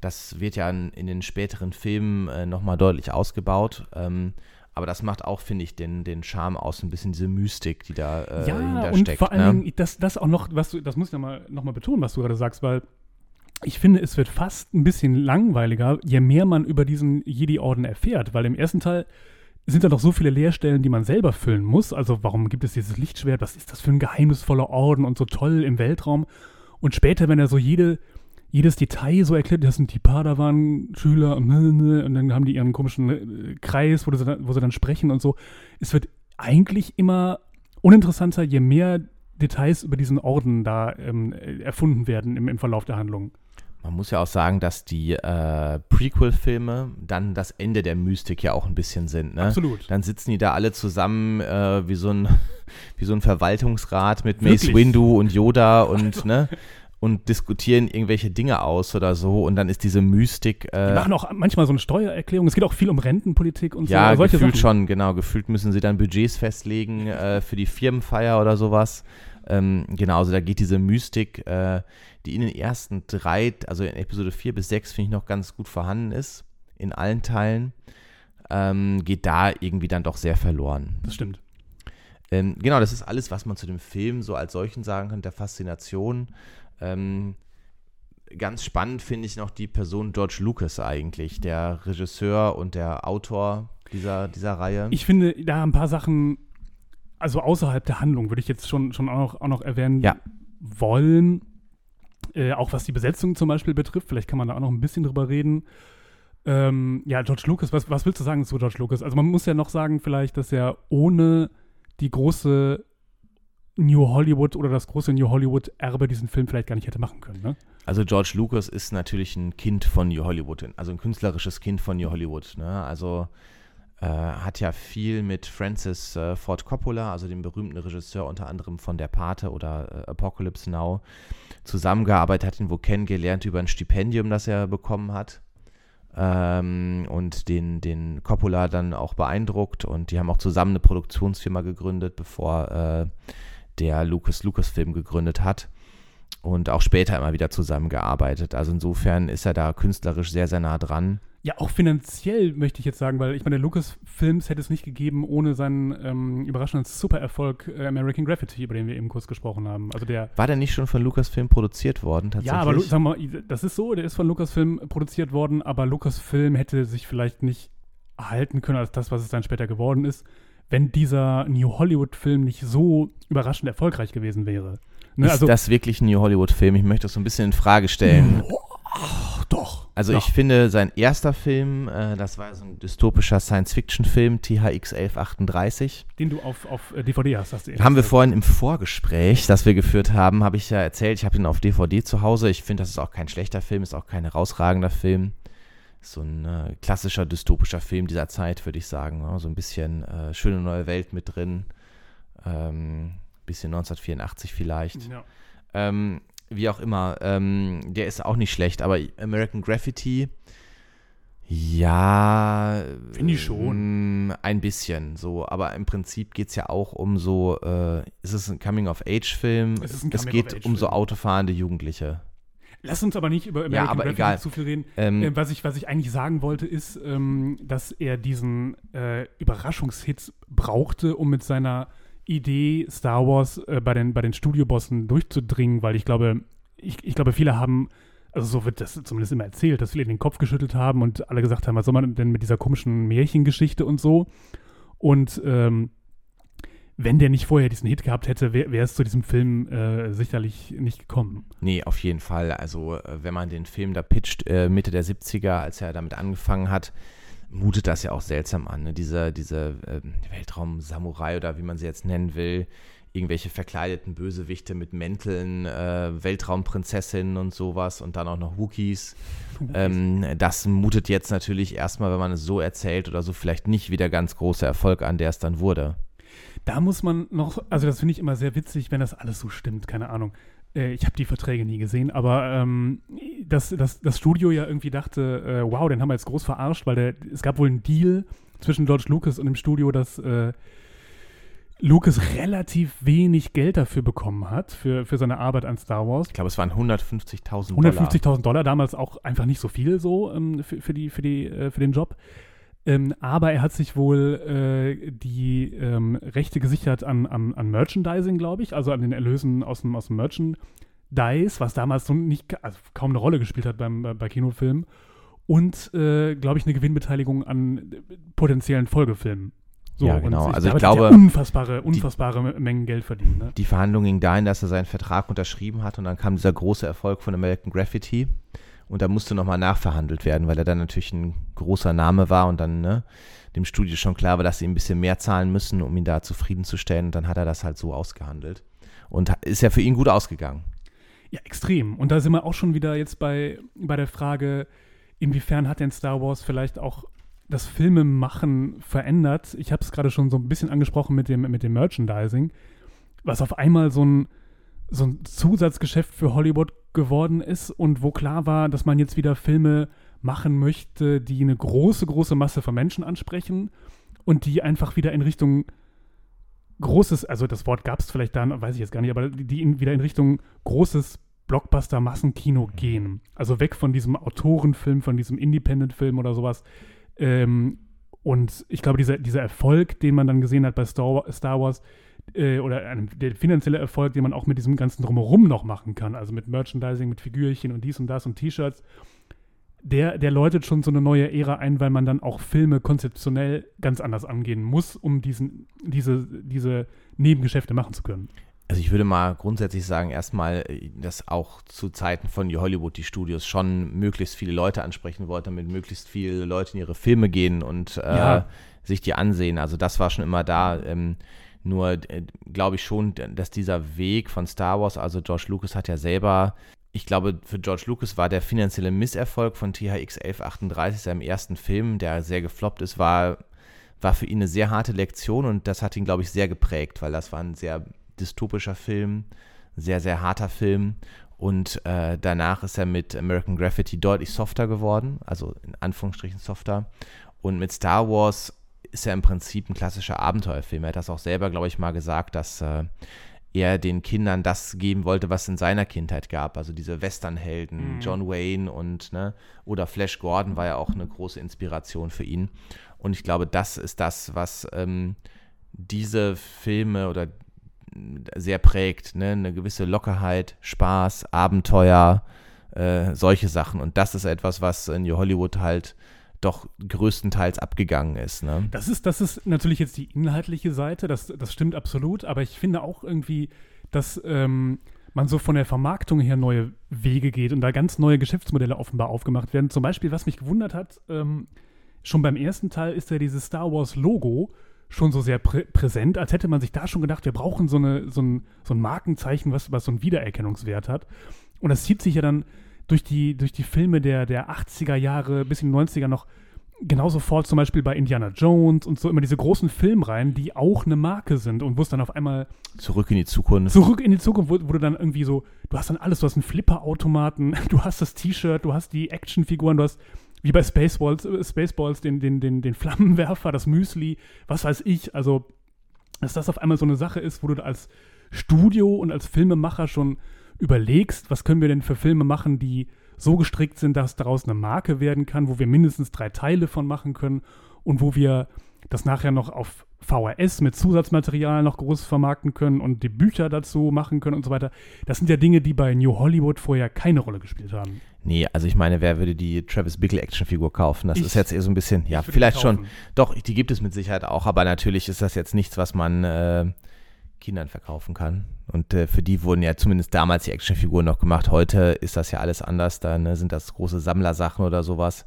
das wird ja in, in den späteren Filmen äh, nochmal deutlich ausgebaut. Ähm, aber das macht auch, finde ich, den, den Charme aus, ein bisschen diese Mystik, die da äh, ja, und hintersteckt. vor allen ne? Dingen, das, das auch noch, was du, das muss ich nochmal noch mal betonen, was du gerade sagst, weil ich finde, es wird fast ein bisschen langweiliger, je mehr man über diesen Jedi-Orden erfährt, weil im ersten Teil sind da doch so viele Leerstellen, die man selber füllen muss. Also warum gibt es dieses Lichtschwert? Was ist das für ein geheimnisvoller Orden und so toll im Weltraum? Und später, wenn er so jede, jedes Detail so erklärt, das sind die Padawan-Schüler und, und dann haben die ihren komischen äh, Kreis, wo sie, dann, wo sie dann sprechen und so. Es wird eigentlich immer uninteressanter, je mehr Details über diesen Orden da ähm, äh, erfunden werden im, im Verlauf der Handlung. Man muss ja auch sagen, dass die äh, Prequel-Filme dann das Ende der Mystik ja auch ein bisschen sind. Ne? Absolut. Dann sitzen die da alle zusammen äh, wie, so ein, wie so ein Verwaltungsrat mit Mace Wirklich? Windu und Yoda und, ne, und diskutieren irgendwelche Dinge aus oder so. Und dann ist diese Mystik. Die Äh, machen auch manchmal so eine Steuererklärung. Es geht auch viel um Rentenpolitik und ja, so. Solche gefühlt Sachen. schon, genau. Gefühlt müssen sie dann Budgets festlegen äh, für die Firmenfeier oder sowas. Ähm, genau, also da geht diese Mystik, äh, die in den ersten drei, also in Episode 4 bis 6, finde ich noch ganz gut vorhanden ist, in allen Teilen, ähm, geht da irgendwie dann doch sehr verloren. Das stimmt. Ähm, genau, das ist alles, was man zu dem Film so als solchen sagen kann, der Faszination. Ähm, ganz spannend finde ich noch die Person George Lucas eigentlich, der Regisseur und der Autor dieser, dieser Reihe. Ich finde, da ein paar Sachen, also außerhalb der Handlung, würde ich jetzt schon, schon auch, noch, auch noch erwähnen Ja. wollen. Äh, auch was die Besetzung zum Beispiel betrifft. Vielleicht kann man da auch noch ein bisschen drüber reden. Ähm, ja, George Lucas, was, was willst du sagen zu George Lucas? Also man muss ja noch sagen vielleicht, dass er ohne die große New Hollywood oder das große New Hollywood-Erbe diesen Film vielleicht gar nicht hätte machen können, ne? Also George Lucas ist natürlich ein Kind von New Hollywood, also ein künstlerisches Kind von New Hollywood. Ne? Also hat ja viel mit Francis äh, Ford Coppola, also dem berühmten Regisseur unter anderem von Der Pate oder äh, Apocalypse Now, zusammengearbeitet, hat ihn wo kennengelernt über ein Stipendium, das er bekommen hat. ähm, und den, den Coppola dann auch beeindruckt und die haben auch zusammen eine Produktionsfirma gegründet, bevor äh, der Lucas Lucasfilm gegründet hat und auch später immer wieder zusammengearbeitet. Also insofern ist er da künstlerisch sehr, sehr nah dran. Ja, auch finanziell möchte ich jetzt sagen, weil ich meine, Lucasfilms hätte es nicht gegeben ohne seinen ähm, überraschenden Supererfolg äh, American Graffiti, über den wir eben kurz gesprochen haben. Also der war der nicht schon von Lucasfilm produziert worden tatsächlich? Ja, aber sag mal, das ist so, der ist von Lucasfilm produziert worden, aber Lucasfilm hätte sich vielleicht nicht erhalten können als das, was es dann später geworden ist, wenn dieser New Hollywood-Film nicht so überraschend erfolgreich gewesen wäre. Ne, ist also, das wirklich ein New Hollywood-Film? Ich möchte das so ein bisschen in Frage stellen. Oh, doch. Also doch. ich finde, sein erster Film, äh, das war so ein dystopischer Science-Fiction-Film, THX 1138. Den du auf, auf DVD äh, hast, hast du Haben wir vorhin im Vorgespräch, das wir geführt haben, habe ich ja erzählt, ich habe ihn auf DVD zu Hause. Ich finde, das ist auch kein schlechter Film, ist auch kein herausragender Film. So ein äh, klassischer dystopischer Film dieser Zeit, würde ich sagen. Ne? So ein bisschen äh, schöne neue Welt mit drin. Ähm, bisschen 1984 vielleicht. Ja. Ähm, wie auch immer, ähm, der ist auch nicht schlecht, aber American Graffiti, ja. Finde ich schon. Ähm, ein bisschen so, aber im Prinzip geht es ja auch um so, äh, ist es ein Coming-of-Age-Film? Es, es geht um so autofahrende Jugendliche. Lass uns aber nicht über American ja, aber Graffiti egal. zu viel reden. Ähm, äh, was, ich, was ich eigentlich sagen wollte, ist, ähm, dass er diesen äh, Überraschungshit brauchte, um mit seiner Idee, Star Wars äh, bei, den, bei den Studiobossen durchzudringen, weil ich glaube, ich, ich glaube, viele haben, also so wird das zumindest immer erzählt, dass viele den Kopf geschüttelt haben und alle gesagt haben, was soll man denn mit dieser komischen Märchengeschichte und so. Und ähm, wenn der nicht vorher diesen Hit gehabt hätte, wäre wär es zu diesem Film äh, sicherlich nicht gekommen. Nee, auf jeden Fall. Also, äh, wenn man den Film da pitcht, äh, Mitte der 70er, als er damit angefangen hat, mutet das ja auch seltsam an. Ne? Diese, diese äh, Weltraum-Samurai oder wie man sie jetzt nennen will, irgendwelche verkleideten Bösewichte mit Mänteln, äh, Weltraumprinzessinnen und sowas und dann auch noch Wookies. Ähm, das mutet jetzt natürlich erstmal, wenn man es so erzählt oder so, vielleicht nicht wie der ganz große Erfolg an, der es dann wurde. Da muss man noch, also das finde ich immer sehr witzig, wenn das alles so stimmt, keine Ahnung. Äh, ich habe die Verträge nie gesehen, aber ähm, dass, dass das Studio ja irgendwie dachte, äh, wow, den haben wir jetzt groß verarscht, weil der, es gab wohl einen Deal zwischen George Lucas und dem Studio, dass äh, Lucas relativ wenig Geld dafür bekommen hat, für, für seine Arbeit an Star Wars. Ich glaube, es waren 150.000 Dollar. 150.000 Dollar, damals auch einfach nicht so viel so ähm, für, für, die, für, die, äh, für den Job. Ähm, aber er hat sich wohl äh, die ähm, Rechte gesichert an, an, an Merchandising, glaube ich, also an den Erlösen aus dem, aus dem Merchandise, was damals so nicht, also kaum eine Rolle gespielt hat beim, bei, bei Kinofilmen. Und, äh, glaube ich, eine Gewinnbeteiligung an äh, potenziellen Folgefilmen. So, ja, genau. also ich glaube, unfassbare, unfassbare die, Mengen Geld verdient. Ne? Die Verhandlungen gingen dahin, dass er seinen Vertrag unterschrieben hat und dann kam dieser große Erfolg von American Graffiti. Und da musste nochmal nachverhandelt werden, weil er dann natürlich ein großer Name war und dann ne, dem Studio schon klar war, dass sie ein bisschen mehr zahlen müssen, um ihn da zufriedenzustellen. Und dann hat er das halt so ausgehandelt. Und ist ja für ihn gut ausgegangen. Ja, extrem. Und da sind wir auch schon wieder jetzt bei, bei der Frage, inwiefern hat denn Star Wars vielleicht auch das Filmemachen verändert? Ich habe es gerade schon so ein bisschen angesprochen mit dem, mit dem Merchandising, was auf einmal so ein, so ein Zusatzgeschäft für Hollywood geworden ist und wo klar war, dass man jetzt wieder Filme machen möchte, die eine große, große Masse von Menschen ansprechen und die einfach wieder in Richtung großes, also das Wort gab es vielleicht da, weiß ich jetzt gar nicht, aber die in, wieder in Richtung großes Blockbuster-Massenkino gehen. Also weg von diesem Autorenfilm, von diesem Independent-Film oder sowas. Ähm, und ich glaube, dieser, dieser Erfolg, den man dann gesehen hat bei Star, Star Wars, äh, oder ein, der finanzielle Erfolg, den man auch mit diesem ganzen Drumherum noch machen kann, also mit Merchandising, mit Figürchen und dies und das und T-Shirts, der, der läutet schon so eine neue Ära ein, weil man dann auch Filme konzeptionell ganz anders angehen muss, um diesen, diese, diese Nebengeschäfte machen zu können. Also ich würde mal grundsätzlich sagen, erstmal, dass auch zu Zeiten von Hollywood die Studios schon möglichst viele Leute ansprechen wollten, damit möglichst viele Leute in ihre Filme gehen und äh, ja. sich die ansehen. Also das war schon immer da. Ähm, nur äh, glaube ich schon, dass dieser Weg von Star Wars, also George Lucas hat ja selber, ich glaube, für George Lucas war der finanzielle Misserfolg von THX 1138, seinem ersten Film, der sehr gefloppt ist, war, war für ihn eine sehr harte Lektion und das hat ihn, glaube ich, sehr geprägt, weil das war ein sehr dystopischer Film, sehr, sehr harter Film Und äh, danach ist er mit American Graffiti deutlich softer geworden, also in Anführungsstrichen softer. Und mit Star Wars ist er im Prinzip ein klassischer Abenteuerfilm. Er hat das auch selber, glaube ich, mal gesagt, dass äh, er den Kindern das geben wollte, was es in seiner Kindheit gab. Also diese Westernhelden, mhm. John Wayne und, ne, oder Flash Gordon war ja auch eine große Inspiration für ihn. Und ich glaube, das ist das, was ähm, diese Filme oder sehr prägt. Ne? Eine gewisse Lockerheit, Spaß, Abenteuer, äh, solche Sachen. Und das ist etwas, was in New Hollywood halt doch größtenteils abgegangen ist. Ne? Das ist, das ist natürlich jetzt die inhaltliche Seite, das, das stimmt absolut, aber ich finde auch irgendwie, dass ähm, man so von der Vermarktung her neue Wege geht und da ganz neue Geschäftsmodelle offenbar aufgemacht werden. Zum Beispiel, was mich gewundert hat, ähm, schon beim ersten Teil ist ja dieses Star Wars Logo schon so sehr prä präsent, als hätte man sich da schon gedacht, wir brauchen so, eine, so, ein, so ein Markenzeichen, was, was so einen Wiedererkennungswert hat. Und das zieht sich ja dann durch die, durch die Filme der, der 80er Jahre bis in die 90er noch genauso fort, zum Beispiel bei Indiana Jones und so immer diese großen Filmreihen, die auch eine Marke sind und wo es dann auf einmal zurück in die Zukunft. Zurück in die Zukunft, wo, wo du dann irgendwie so, du hast dann alles, du hast einen Flipper-Automaten, du hast das T-Shirt, du hast die Actionfiguren, du hast wie bei Spaceballs, äh, Spaceballs den, den, den, den Flammenwerfer, das Müsli, was weiß ich. Also, dass das auf einmal so eine Sache ist, wo du als Studio und als Filmemacher schon überlegst, was können wir denn für Filme machen, die so gestrickt sind, dass daraus eine Marke werden kann, wo wir mindestens drei Teile von machen können und wo wir das nachher noch auf VHS mit Zusatzmaterial noch groß vermarkten können und die Bücher dazu machen können und so weiter. Das sind ja Dinge, die bei New Hollywood vorher keine Rolle gespielt haben. Nee, also ich meine, wer würde die Travis Bickle Actionfigur kaufen? Das ich, ist jetzt eher so ein bisschen, ja, vielleicht schon. Doch, die gibt es mit Sicherheit auch, aber natürlich ist das jetzt nichts, was man äh, Kindern verkaufen kann. Und äh, für die wurden ja zumindest damals die Actionfiguren noch gemacht. Heute ist das ja alles anders. Dann ne, sind das große Sammlersachen oder sowas.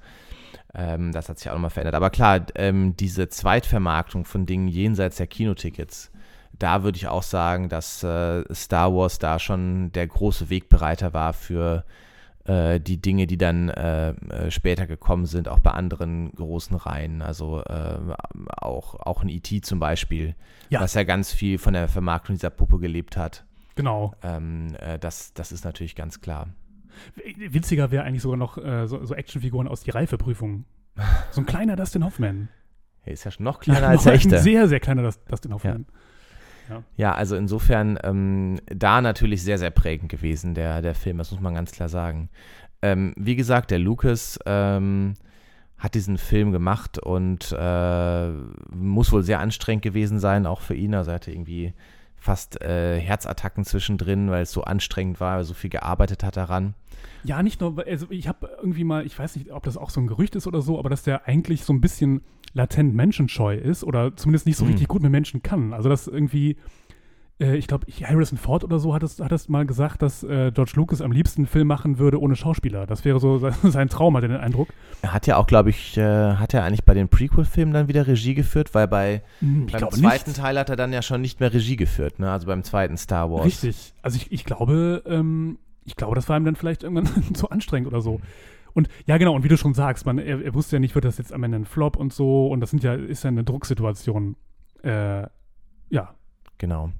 Ähm, das hat sich auch nochmal verändert. Aber klar, ähm, diese Zweitvermarktung von Dingen jenseits der Kinotickets, da würde ich auch sagen, dass äh, Star Wars da schon der große Wegbereiter war für äh, die Dinge, die dann äh, äh, später gekommen sind, auch bei anderen großen Reihen. Also äh, auch, auch ein E.T. zum Beispiel, ja. was ja ganz viel von der Vermarktung dieser Puppe gelebt hat. Genau. Ähm, äh, das, das ist natürlich ganz klar. Witziger wäre eigentlich sogar noch äh, so, so, Actionfiguren aus die Reifeprüfung. So ein kleiner Dustin Hoffman. Er ist ja schon noch kleiner ja, als der echte. Ein sehr, sehr kleiner Dustin Hoffman. Ja. Ja. ja, also insofern ähm, da natürlich sehr, sehr prägend gewesen, der, der Film, das muss man ganz klar sagen. Ähm, wie gesagt, der Lucas ähm, hat diesen Film gemacht und äh, muss wohl sehr anstrengend gewesen sein, auch für ihn. Also er hatte irgendwie fast äh, Herzattacken zwischendrin, weil es so anstrengend war, weil so viel gearbeitet hat daran. Ja, nicht nur, also ich habe irgendwie mal, ich weiß nicht, ob das auch so ein Gerücht ist oder so, aber dass der eigentlich so ein bisschen latent menschenscheu ist oder zumindest nicht so hm. richtig gut mit Menschen kann. Also das irgendwie, äh, ich glaube, Harrison Ford oder so hat es, hat es mal gesagt, dass äh, George Lucas am liebsten einen Film machen würde ohne Schauspieler. Das wäre so sein Traum, hat er den Eindruck. Er hat ja auch, glaube ich, äh, hat er eigentlich bei den Prequel-Filmen dann wieder Regie geführt, weil bei hm, beim zweiten nicht. Teil hat er dann ja schon nicht mehr Regie geführt, ne? also beim zweiten Star Wars. Richtig. Also ich, ich glaube, ähm, ich glaube, das war ihm dann vielleicht irgendwann zu anstrengend oder so. Und ja, genau, und wie du schon sagst, man, er, er, wusste ja nicht, wird das jetzt am Ende ein Flop und so, und das sind ja, ist ja eine Drucksituation. Äh, ja. Genau.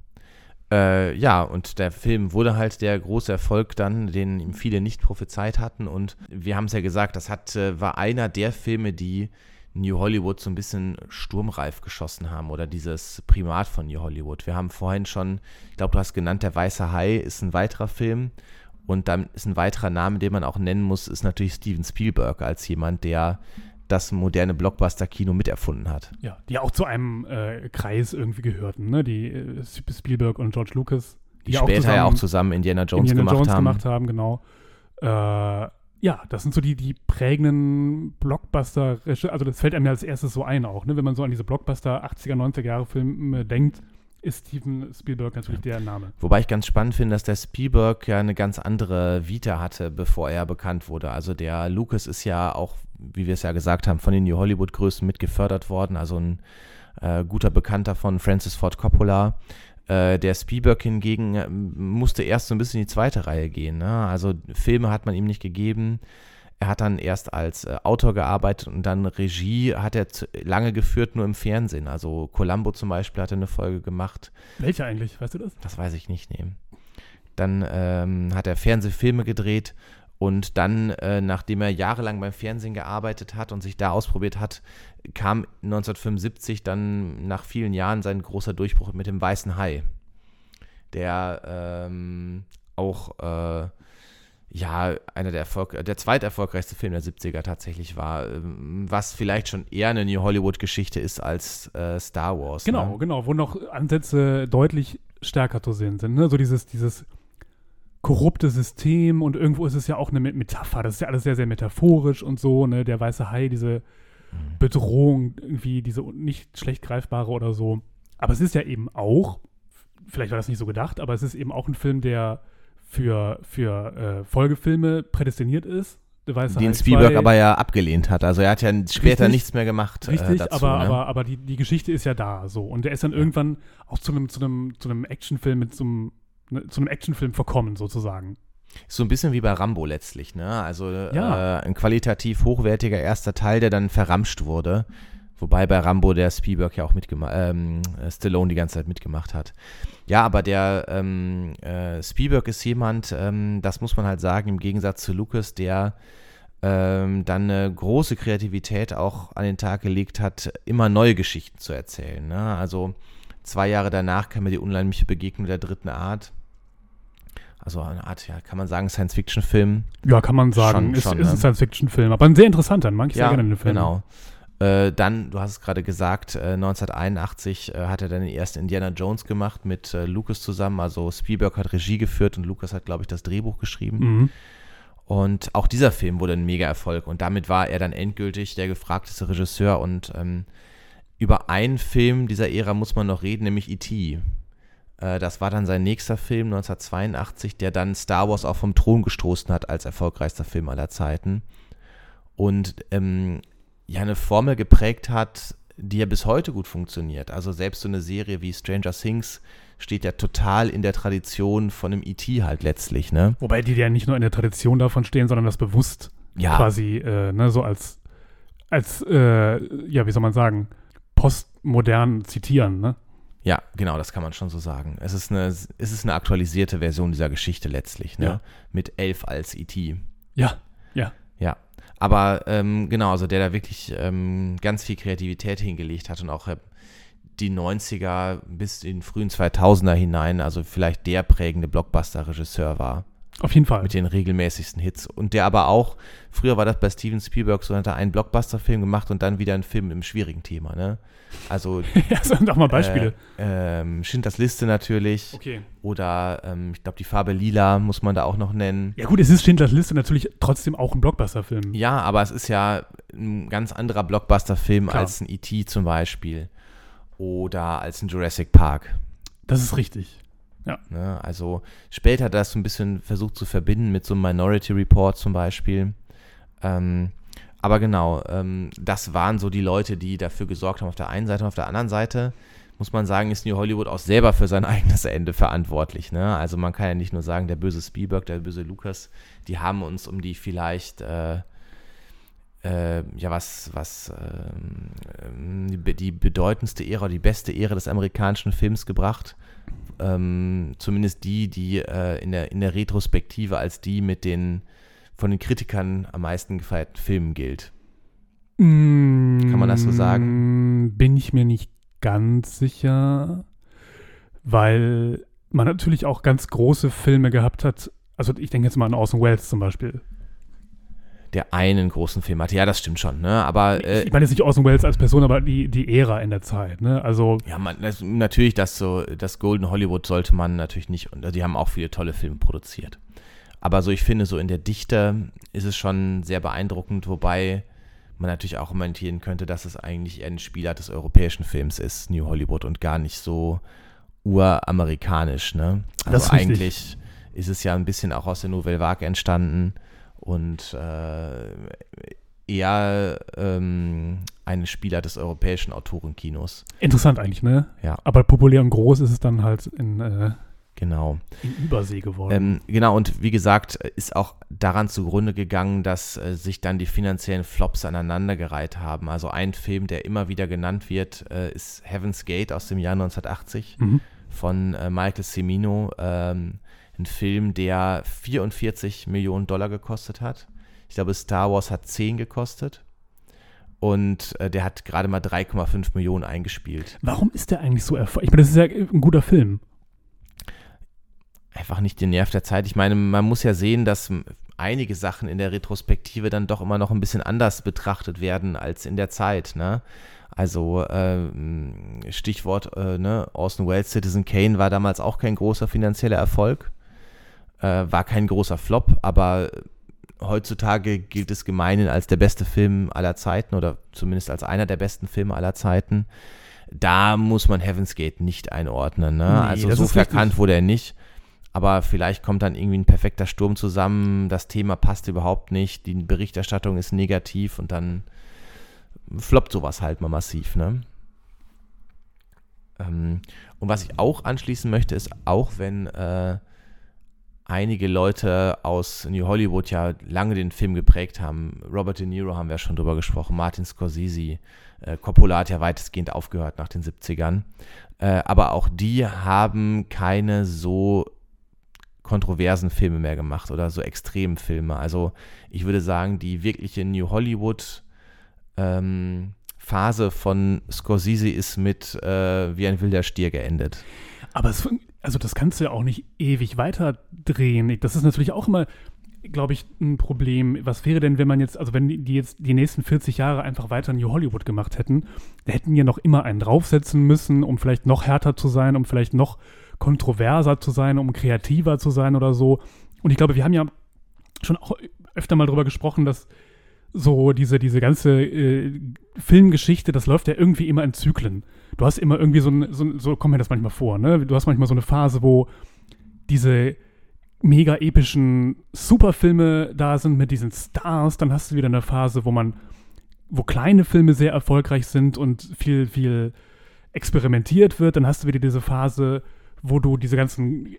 Äh, ja, und der Film wurde halt der große Erfolg dann, den ihm viele nicht prophezeit hatten. Und wir haben es ja gesagt, das hat, äh, war einer der Filme, die New Hollywood so ein bisschen sturmreif geschossen haben oder dieses Primat von New Hollywood. Wir haben vorhin schon, ich glaube, du hast genannt, Der Weiße Hai ist ein weiterer Film. Und dann ist ein weiterer Name, den man auch nennen muss, ist natürlich Steven Spielberg als jemand, der das moderne Blockbuster-Kino miterfunden hat. Ja, die auch zu einem äh, Kreis irgendwie gehörten, ne? Die äh, Spielberg und George Lucas. Die, die später zusammen, ja auch zusammen Indiana Jones Indiana gemacht Jones haben. gemacht haben, genau. Äh, ja, das sind so die, die prägenden Blockbuster, also das fällt einem ja als erstes so ein auch, ne? Wenn man so an diese Blockbuster 80er, 90er Jahre Filme denkt, ist Steven Spielberg natürlich ja. der Name. Wobei ich ganz spannend finde, dass der Spielberg ja eine ganz andere Vita hatte, bevor er bekannt wurde. Also der Lucas ist ja auch, wie wir es ja gesagt haben, von den New Hollywood-Größen mit gefördert worden. Also ein äh, guter Bekannter von Francis Ford Coppola. Äh, der Spielberg hingegen äh, musste erst so ein bisschen in die zweite Reihe gehen. Ne? Also Filme hat man ihm nicht gegeben. Er hat dann erst als äh, Autor gearbeitet und dann Regie hat er zu, lange geführt, nur im Fernsehen. Also Columbo zum Beispiel hat er eine Folge gemacht. Welche eigentlich? Weißt du das? Das weiß ich nicht, nee. Dann ähm, hat er Fernsehfilme gedreht und dann, äh, nachdem er jahrelang beim Fernsehen gearbeitet hat und sich da ausprobiert hat, kam 1975 dann nach vielen Jahren sein großer Durchbruch mit dem Weißen Hai, der ähm, auch äh, ja, einer der Erfolg, der zweiterfolgreichste Film der 70er tatsächlich war, ähm, was vielleicht schon eher eine New Hollywood-Geschichte ist als äh, Star Wars. Genau, ne? genau, wo noch Ansätze deutlich stärker zu sehen sind. Ne? So dieses, dieses korrupte System und irgendwo ist es ja auch eine Metapher. Das ist ja alles sehr, sehr metaphorisch und so, ne? Der weiße Hai, diese mhm. Bedrohung, irgendwie diese nicht schlecht greifbare oder so. Aber es ist ja eben auch, vielleicht war das nicht so gedacht, aber es ist eben auch ein Film, der für, für äh, Folgefilme prädestiniert ist. Den Spielberg aber ja abgelehnt hat. Also er hat ja später richtig, nichts mehr gemacht. Äh, richtig, äh, dazu, aber, ne? aber, aber die, die Geschichte ist ja da so. Und der ist dann ja. irgendwann auch zu einem, zu einem, zu einem Actionfilm mit so einem, ne, zu einem Actionfilm verkommen, sozusagen. So ein bisschen wie bei Rambo letztlich, ne? Also ja. äh, ein qualitativ hochwertiger erster Teil, der dann verramscht wurde. Wobei bei Rambo der Spielberg ja auch mitgemacht, ähm, Stallone die ganze Zeit mitgemacht hat. Ja, aber der ähm, äh, Spielberg ist jemand, ähm, das muss man halt sagen, im Gegensatz zu Lucas, der ähm, dann eine große Kreativität auch an den Tag gelegt hat, immer neue Geschichten zu erzählen. Ne? Also zwei Jahre danach kam mir die unheimliche Begegnung der dritten Art. Also eine Art, ja, kann man sagen, Science-Fiction-Film. Ja, kann man sagen. Schon, ist, schon, ist ne? ein Science-Fiction-Film, aber ein sehr interessanter, mag ich ja, sehr gerne den Film. Genau. Äh, dann, du hast es gerade gesagt, äh, 1981 äh, hat er dann den ersten Indiana Jones gemacht mit äh, Lucas zusammen. Also Spielberg hat Regie geführt und Lucas hat, glaube ich, das Drehbuch geschrieben. Mhm. Und auch dieser Film wurde ein Mega-Erfolg und damit war er dann endgültig der gefragteste Regisseur. Und ähm, über einen Film dieser Ära muss man noch reden, nämlich E.T. Äh, das war dann sein nächster Film 1982, der dann Star Wars auch vom Thron gestoßen hat als erfolgreichster Film aller Zeiten. Und ähm, ja eine Formel geprägt hat, die ja bis heute gut funktioniert. Also selbst so eine Serie wie Stranger Things steht ja total in der Tradition von einem E.T. halt letztlich, ne? Wobei die ja nicht nur in der Tradition davon stehen, sondern das bewusst ja. quasi, äh, ne, so als, als, äh, ja, wie soll man sagen, postmodern zitieren, ne? Ja, genau, das kann man schon so sagen. Es ist eine, es ist eine aktualisierte Version dieser Geschichte letztlich, ne? Ja. Mit Elf als E.T. Ja, ja. Ja, aber ähm, genau, also der da wirklich ähm, ganz viel Kreativität hingelegt hat und auch äh, die 90er bis in den frühen 2000er hinein, also vielleicht der prägende Blockbuster-Regisseur war. Auf jeden Fall. Mit den regelmäßigsten Hits. Und der aber auch, früher war das bei Steven Spielberg so, hat er einen Blockbuster-Film gemacht und dann wieder einen Film mit einem schwierigen Thema, ne? Also. ja, sag doch mal Beispiele. Äh, ähm, Schindlers Liste natürlich. Okay. Oder, ähm, ich glaube, die Farbe Lila muss man da auch noch nennen. Ja, gut, es ist Schindlers Liste natürlich trotzdem auch ein Blockbuster-Film. Ja, aber es ist ja ein ganz anderer Blockbuster-Film als ein E.T. zum Beispiel. Oder als ein Jurassic Park. Das ist richtig. Ja. Ne, also später hat er das so ein bisschen versucht zu verbinden mit so einem Minority Report zum Beispiel. Ähm, aber genau, ähm, das waren so die Leute, die dafür gesorgt haben auf der einen Seite und auf der anderen Seite muss man sagen, ist New Hollywood auch selber für sein eigenes Ende verantwortlich. Ne? Also man kann ja nicht nur sagen, der böse Spielberg, der böse Lucas, die haben uns um die vielleicht äh, äh, ja was, was ähm, die, die, bedeutendste Ära, die beste Ära des amerikanischen Films gebracht. Ähm, zumindest die, die äh, in, der, in der Retrospektive als die mit den von den Kritikern am meisten gefeierten Filmen gilt. Kann man das so sagen? Mm, bin ich mir nicht ganz sicher, weil man natürlich auch ganz große Filme gehabt hat. Also ich denke jetzt mal an Orson Welles zum Beispiel. Der einen großen Film hatte, ja, das stimmt schon, ne? Aber äh, ich meine jetzt nicht Orson Welles als Person, aber die, die Ära in der Zeit, ne? Also ja, man, das, natürlich, das so, das Golden Hollywood sollte man natürlich nicht. Und die haben auch viele tolle Filme produziert. Aber so, ich finde, so in der Dichte ist es schon sehr beeindruckend, wobei man natürlich auch kommentieren könnte, dass es eigentlich eher ein Spieler des europäischen Films ist, New Hollywood, und gar nicht so uramerikanisch. Ne? Also das ist eigentlich ist es ja ein bisschen auch aus der Nouvelle Vague entstanden und äh, eher ähm, ein Spieler des europäischen Autorenkinos. Interessant eigentlich, ne? Ja. Aber populär und groß ist es dann halt in äh, Genau. In Übersee geworden. Ähm, genau, und wie gesagt, ist auch daran zugrunde gegangen, dass äh, sich dann die finanziellen Flops aneinandergereiht haben. Also ein Film, der immer wieder genannt wird, äh, ist Heaven's Gate aus dem Jahr 1980 mhm. von äh, Michael Cimino. Ähm, ein Film, der 44 Millionen Dollar gekostet hat. Ich glaube, Star Wars hat 10 gekostet. Und äh, der hat gerade mal 3,5 Millionen eingespielt. Warum ist der eigentlich so erfolgreich? Ich meine, das ist ja ein guter Film. Einfach nicht den Nerv der Zeit. Ich meine, man muss ja sehen, dass einige Sachen in der Retrospektive dann doch immer noch ein bisschen anders betrachtet werden als in der Zeit. Ne? Also äh, Stichwort äh, ne? Orson Welles, Citizen Kane war damals auch kein großer finanzieller Erfolg, äh, war kein großer Flop, aber heutzutage gilt es gemeinhin als der beste Film aller Zeiten oder zumindest als einer der besten Filme aller Zeiten. Da muss man Heaven's Gate nicht einordnen. Ne? Nee, also so verkannt wurde er nicht. Aber vielleicht kommt dann irgendwie ein perfekter Sturm zusammen, das Thema passt überhaupt nicht, die Berichterstattung ist negativ und dann floppt sowas halt mal massiv. Ne? Ähm, und was ich auch anschließen möchte, ist, auch wenn äh, einige Leute aus New Hollywood ja lange den Film geprägt haben. Robert De Niro haben wir schon drüber gesprochen, Martin Scorsese, äh, Coppola hat ja weitestgehend aufgehört nach den 70ern. Äh, aber auch die haben keine so kontroversen Filme mehr gemacht oder so extremen Filme. Also ich würde sagen, die wirkliche New Hollywood ähm, Phase von Scorsese ist mit äh, Wie ein wilder Stier geendet. Aber es, also das kannst du ja auch nicht ewig weiterdrehen. Das ist natürlich auch immer, glaube ich, ein Problem. Was wäre denn, wenn man jetzt, also wenn die jetzt die nächsten 40 Jahre einfach weiter New Hollywood gemacht hätten, da hätten ja noch immer einen draufsetzen müssen, um vielleicht noch härter zu sein, um vielleicht noch kontroverser zu sein, um kreativer zu sein oder so. Und ich glaube, wir haben ja schon auch öfter mal darüber gesprochen, dass so diese, diese ganze äh, Filmgeschichte, das läuft ja irgendwie immer in Zyklen. Du hast immer irgendwie so, ein, so, so kommt mir das manchmal vor, ne? Du hast manchmal so eine Phase, wo diese mega epischen Superfilme da sind mit diesen Stars, dann hast du wieder eine Phase, wo man, wo kleine Filme sehr erfolgreich sind und viel, viel experimentiert wird, dann hast du wieder diese Phase, wo du diese ganzen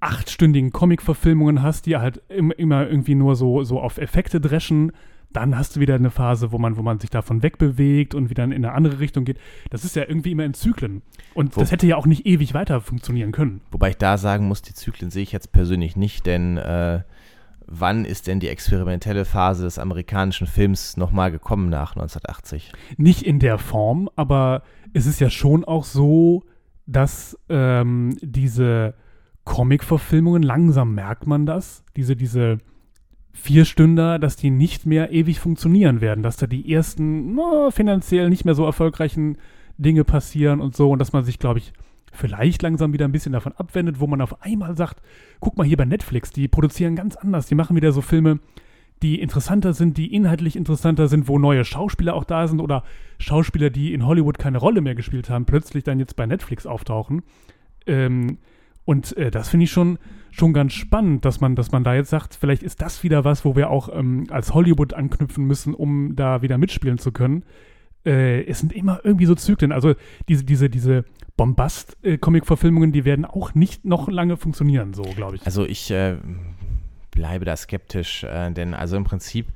achtstündigen Comic-Verfilmungen hast, die halt immer irgendwie nur so, so auf Effekte dreschen dann hast du wieder eine Phase, wo man, wo man sich davon wegbewegt und wieder in eine andere Richtung geht. Das ist ja irgendwie immer in Zyklen. Und wo, das hätte ja auch nicht ewig weiter funktionieren können. Wobei ich da sagen muss, die Zyklen sehe ich jetzt persönlich nicht, denn äh, wann ist denn die experimentelle Phase des amerikanischen Films nochmal gekommen nach 1980? Nicht in der Form, aber es ist ja schon auch so, dass ähm, diese Comic-Verfilmungen, langsam merkt man das, diese, diese Vierstünder, dass die nicht mehr ewig funktionieren werden, dass da die ersten no, finanziell nicht mehr so erfolgreichen Dinge passieren und so und dass man sich, glaube ich, vielleicht langsam wieder ein bisschen davon abwendet, wo man auf einmal sagt, guck mal hier bei Netflix, die produzieren ganz anders, die machen wieder so Filme, die interessanter sind, die inhaltlich interessanter sind, wo neue Schauspieler auch da sind oder Schauspieler, die in Hollywood keine Rolle mehr gespielt haben, plötzlich dann jetzt bei Netflix auftauchen. Ähm, und äh, das finde ich schon, schon ganz spannend, dass man, dass man da jetzt sagt, vielleicht ist das wieder was, wo wir auch ähm, als Hollywood anknüpfen müssen, um da wieder mitspielen zu können. Äh, es sind immer irgendwie so Zyklen. Also diese, diese, diese Bombast-Comic-Verfilmungen, die werden auch nicht noch lange funktionieren, so glaube ich. Also ich äh, bleibe da skeptisch, äh, denn also im Prinzip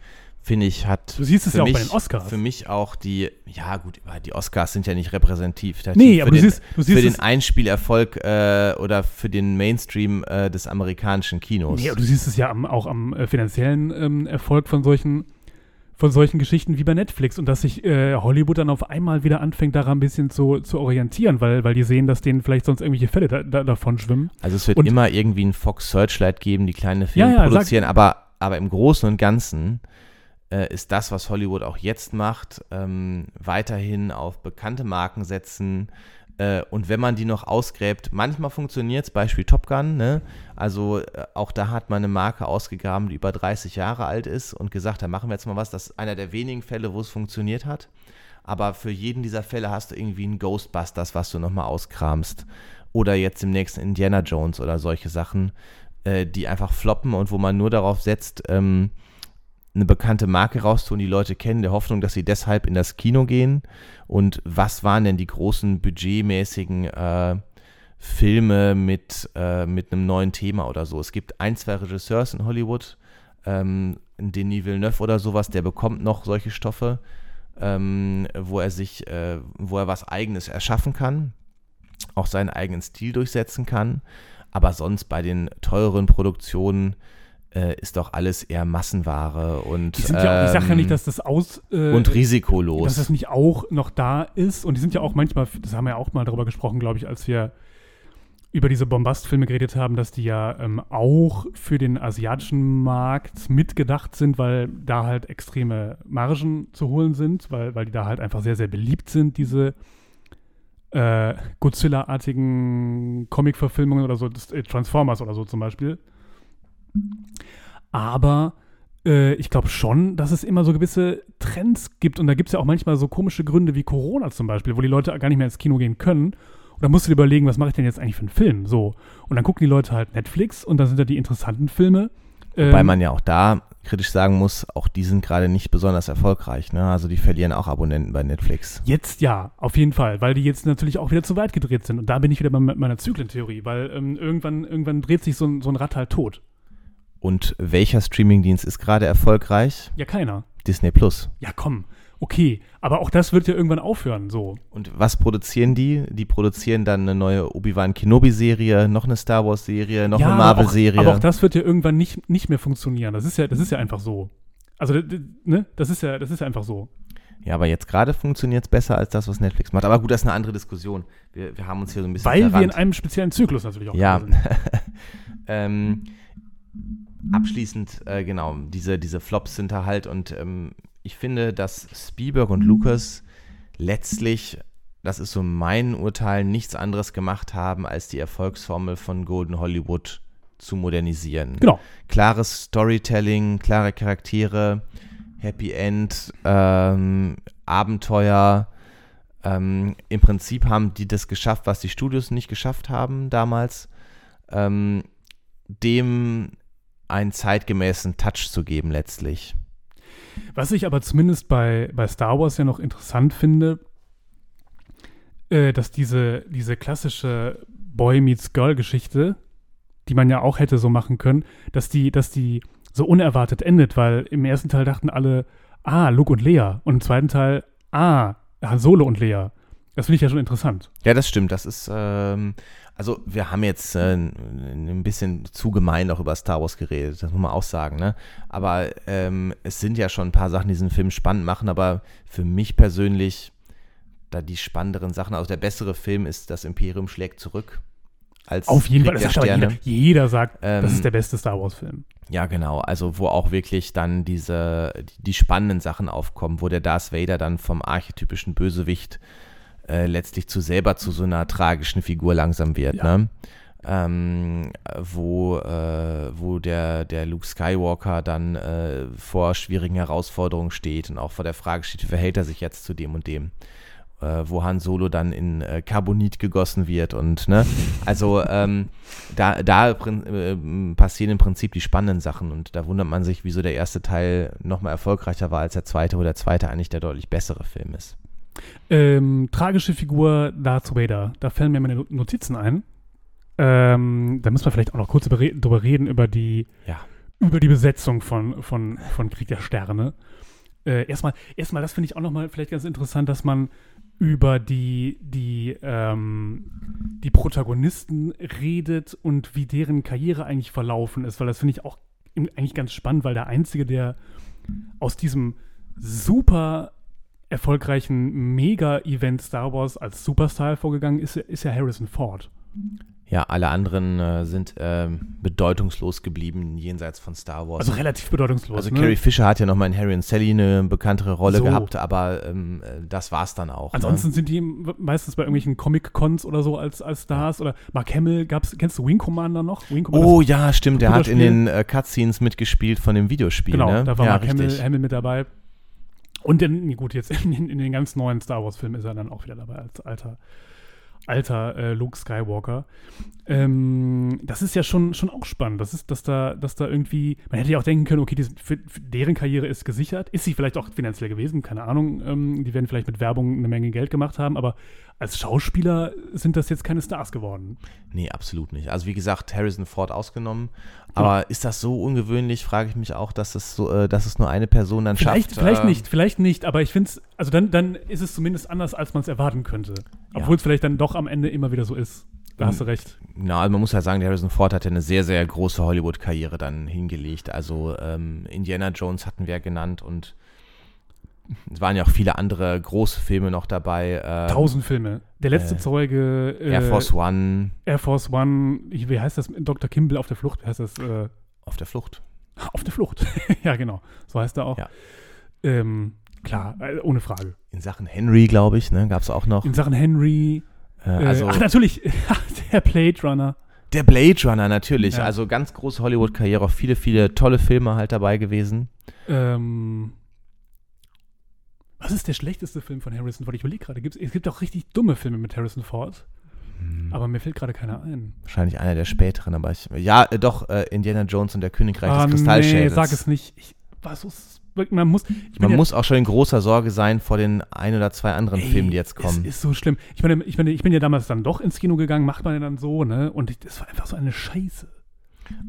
finde ich, hat. Du siehst es ja mich, auch bei den Oscars. Für mich auch die, ja gut, die Oscars sind ja nicht repräsentativ. Nee, aber du, den, siehst, du siehst Für den Einspielerfolg äh, oder für den Mainstream äh, des amerikanischen Kinos. Nee, aber du siehst es ja am, auch am äh, finanziellen ähm, Erfolg von solchen, von solchen Geschichten wie bei Netflix und dass sich äh, Hollywood dann auf einmal wieder anfängt, daran ein bisschen zu, zu orientieren, weil, weil die sehen, dass denen vielleicht sonst irgendwelche Fälle da, da, davon schwimmen. Also es wird und, immer irgendwie ein Fox Searchlight geben, die kleine Filme ja, ja, produzieren, sag, aber, aber im Großen und Ganzen äh, ist das, was Hollywood auch jetzt macht, ähm, weiterhin auf bekannte Marken setzen. Äh, und wenn man die noch ausgräbt, manchmal funktioniert es, Beispiel Top Gun, ne? also äh, auch da hat man eine Marke ausgegraben, die über 30 Jahre alt ist und gesagt, da machen wir jetzt mal was. Das ist einer der wenigen Fälle, wo es funktioniert hat. Aber für jeden dieser Fälle hast du irgendwie einen Ghostbusters, was du nochmal auskramst. Oder jetzt im nächsten Indiana Jones oder solche Sachen, äh, die einfach floppen und wo man nur darauf setzt, ähm, eine bekannte Marke rauszutun, die Leute kennen, der Hoffnung, dass sie deshalb in das Kino gehen. Und was waren denn die großen budgetmäßigen äh, Filme mit, äh, mit einem neuen Thema oder so? Es gibt ein, zwei Regisseurs in Hollywood, ähm, Denis Villeneuve oder sowas, der bekommt noch solche Stoffe, ähm, wo er sich, äh, wo er was Eigenes erschaffen kann, auch seinen eigenen Stil durchsetzen kann. Aber sonst bei den teureren Produktionen äh, ist doch alles eher Massenware und Die sind ja auch, ich sage ja ähm, nicht, dass das aus. Äh, und risikolos. dass das nicht auch noch da ist. Und die sind ja auch manchmal, das haben wir ja auch mal darüber gesprochen, glaube ich, als wir über diese Bombastfilme geredet haben, dass die ja ähm, auch für den asiatischen Markt mitgedacht sind, weil da halt extreme Margen zu holen sind, weil, weil die da halt einfach sehr, sehr beliebt sind, diese äh, Godzilla-artigen Comic-Verfilmungen oder so, äh, Transformers oder so zum Beispiel. Aber äh, ich glaube schon, dass es immer so gewisse Trends gibt und da gibt es ja auch manchmal so komische Gründe wie Corona zum Beispiel, wo die Leute gar nicht mehr ins Kino gehen können. Und dann musst du dir überlegen, was mache ich denn jetzt eigentlich für einen Film? So. Und dann gucken die Leute halt Netflix und dann sind da die interessanten Filme. Wobei Ähm, man ja auch da kritisch sagen muss, auch die sind gerade nicht besonders erfolgreich. Ne? Also die verlieren auch Abonnenten bei Netflix. Jetzt ja, auf jeden Fall, weil die jetzt natürlich auch wieder zu weit gedreht sind. Und da bin ich wieder bei me- meiner Zyklentheorie, weil ähm, irgendwann, irgendwann dreht sich so ein, so ein Rad halt tot. Und welcher Streamingdienst ist gerade erfolgreich? Ja, keiner. Disney Plus. Ja, komm. Okay, aber auch das wird ja irgendwann aufhören, so. Und was produzieren die? Die produzieren dann eine neue Obi-Wan Kenobi-Serie, noch eine Star Wars-Serie, noch ja, eine aber Marvel-Serie. Aber auch das wird ja irgendwann nicht, nicht mehr funktionieren. Das ist ja, das ist ja einfach so. Also, ne, das ist ja, das ist ja einfach so. Ja, aber jetzt gerade funktioniert es besser als das, was Netflix macht. Aber gut, das ist eine andere Diskussion. Wir, wir haben uns hier so ein bisschen Weil wir in einem speziellen Zyklus natürlich auch Ja. ähm, abschließend, äh, genau, diese, diese Flops sind da halt und ähm, ich finde, dass Spielberg und Lucas letztlich, das ist so mein Urteil, nichts anderes gemacht haben, als die Erfolgsformel von Golden Hollywood zu modernisieren. Genau. Klares Storytelling, klare Charaktere, Happy End, ähm, Abenteuer. Ähm, Im Prinzip haben die das geschafft, was die Studios nicht geschafft haben damals, ähm, dem einen zeitgemäßen Touch zu geben letztlich. Was ich aber zumindest bei, bei Star Wars ja noch interessant finde, äh, dass diese, diese klassische Boy meets Girl Geschichte, die man ja auch hätte so machen können, dass die, dass die so unerwartet endet, weil im ersten Teil dachten alle, ah, Luke und Lea und im zweiten Teil, ah, Han Solo und Lea. Das finde ich ja schon interessant. Ja, das stimmt. Das ist, ähm, also wir haben jetzt äh, ein bisschen zu gemein auch über Star Wars geredet, das muss man auch sagen, ne? Aber ähm, es sind ja schon ein paar Sachen, die diesen Film spannend machen, aber für mich persönlich, da die spannenderen Sachen, also der bessere Film ist Das Imperium schlägt zurück. Als Auf jeden Fall, das der sagt aber Sterne. jeder. Jeder sagt, das Ähm, ist der beste Star Wars-Film. Ja, genau. Also, wo auch wirklich dann diese, die, die spannenden Sachen aufkommen, wo der Darth Vader dann vom archetypischen Bösewicht äh, letztlich zu selber zu so einer tragischen Figur langsam wird, Ja. ne? Ähm, wo, äh, wo der, der Luke Skywalker dann äh, vor schwierigen Herausforderungen steht und auch vor der Frage steht, wie verhält er sich jetzt zu dem und dem? Äh, wo Han Solo dann in äh, Carbonit gegossen wird und ne, also ähm, da, da äh, passieren im Prinzip die spannenden Sachen und da wundert man sich, wieso der erste Teil nochmal erfolgreicher war als der zweite, wo der zweite eigentlich der deutlich bessere Film ist. Ähm, tragische Figur Darth Vader. Da fällen mir meine Notizen ein. Ähm, da müssen wir vielleicht auch noch kurz über, drüber reden, über die, Ja. über die Besetzung von, von, von Krieg der Sterne. Äh, erstmal, erstmal, das finde ich auch nochmal vielleicht ganz interessant, dass man über die, die, ähm, die Protagonisten redet und wie deren Karriere eigentlich verlaufen ist, weil das finde ich auch eigentlich ganz spannend, weil der Einzige, der aus diesem super erfolgreichen Mega-Event Star Wars als Superstar hervorgegangen ist, ist ja Harrison Ford. Ja, alle anderen äh, sind ähm, bedeutungslos geblieben jenseits von Star Wars. Also relativ bedeutungslos. Also ne? Carrie Fisher hat ja nochmal in Harry und Sally eine bekanntere Rolle So. gehabt, aber ähm, äh, das war's dann auch. Ansonsten sind die meistens bei irgendwelchen Comic-Cons oder so als, als Stars. Oder Mark Hamill, gab's, kennst du Wing Commander noch? Wing ne? Commander Oh ja, stimmt, der hat in den äh, Cutscenes mitgespielt von dem Videospiel. Genau, ne? da war ja, Mark Hamill. Hamill mit dabei. Und dann, gut, jetzt in, den- in den ganz neuen Star Wars-Filmen ist er dann auch wieder dabei als alter, alter äh, Luke Skywalker. Ähm, das ist ja schon, schon auch spannend. Das ist, dass da, dass da irgendwie, man hätte ja auch denken können, okay, die, für, für deren Karriere ist gesichert. Ist sie vielleicht auch finanziell gewesen, keine Ahnung. Ähm, die werden vielleicht mit Werbung eine Menge Geld gemacht haben, aber als Schauspieler sind das jetzt keine Stars geworden. Nee, absolut nicht. Also wie gesagt, Harrison Ford ausgenommen. Aber ist das so ungewöhnlich, frage ich mich auch, dass es, so, äh, dass es nur eine Person dann Vielleicht, schafft. vielleicht äh, nicht, vielleicht nicht, aber ich finde es, also dann, dann ist es zumindest anders, als man es erwarten könnte. Ja. Obwohl es vielleicht dann doch am Ende immer wieder so ist. Da hast du recht. Na, also man muss ja sagen, Harrison Ford hat ja eine sehr, sehr große Hollywood-Karriere dann hingelegt. Also ähm, Indiana Jones hatten wir ja genannt und es waren ja auch viele andere große Filme noch dabei. Ähm, Tausend Filme. Der letzte äh, Zeuge. äh, Air Force One Air Force One. Wie heißt das? Dr. Kimball auf der Flucht. Wie heißt das? Äh, auf der Flucht. auf der Flucht. ja, genau. So heißt er auch. Ja. klar, äh, ohne Frage. In Sachen Henry, glaube ich, ne, gab es auch noch. In Sachen Henry. Äh, Äh, also ach, natürlich. der Blade Runner. der Blade Runner natürlich. Ja. Also ganz große Hollywood-Karriere, viele, viele tolle Filme halt dabei gewesen. Ähm, was ist der schlechteste Film von Harrison Ford? Ich überlege gerade, es gibt auch richtig dumme Filme mit Harrison Ford, Hm, aber mir fällt gerade keiner ein. Wahrscheinlich einer der späteren, aber ich. Ja, äh, doch, äh, Indiana Jones und der Königreich Ah, des nee, Kristallschädels. sag es nicht. Ich, was ist, man muss, Man ja- muss auch schon in großer Sorge sein vor den ein oder zwei anderen Ey, Filmen, die jetzt kommen. Es ist so schlimm. Ich meine, ich, meine, ich bin ja damals dann doch ins Kino gegangen, macht man ja dann so, ne? Und ich, das war einfach so eine Scheiße.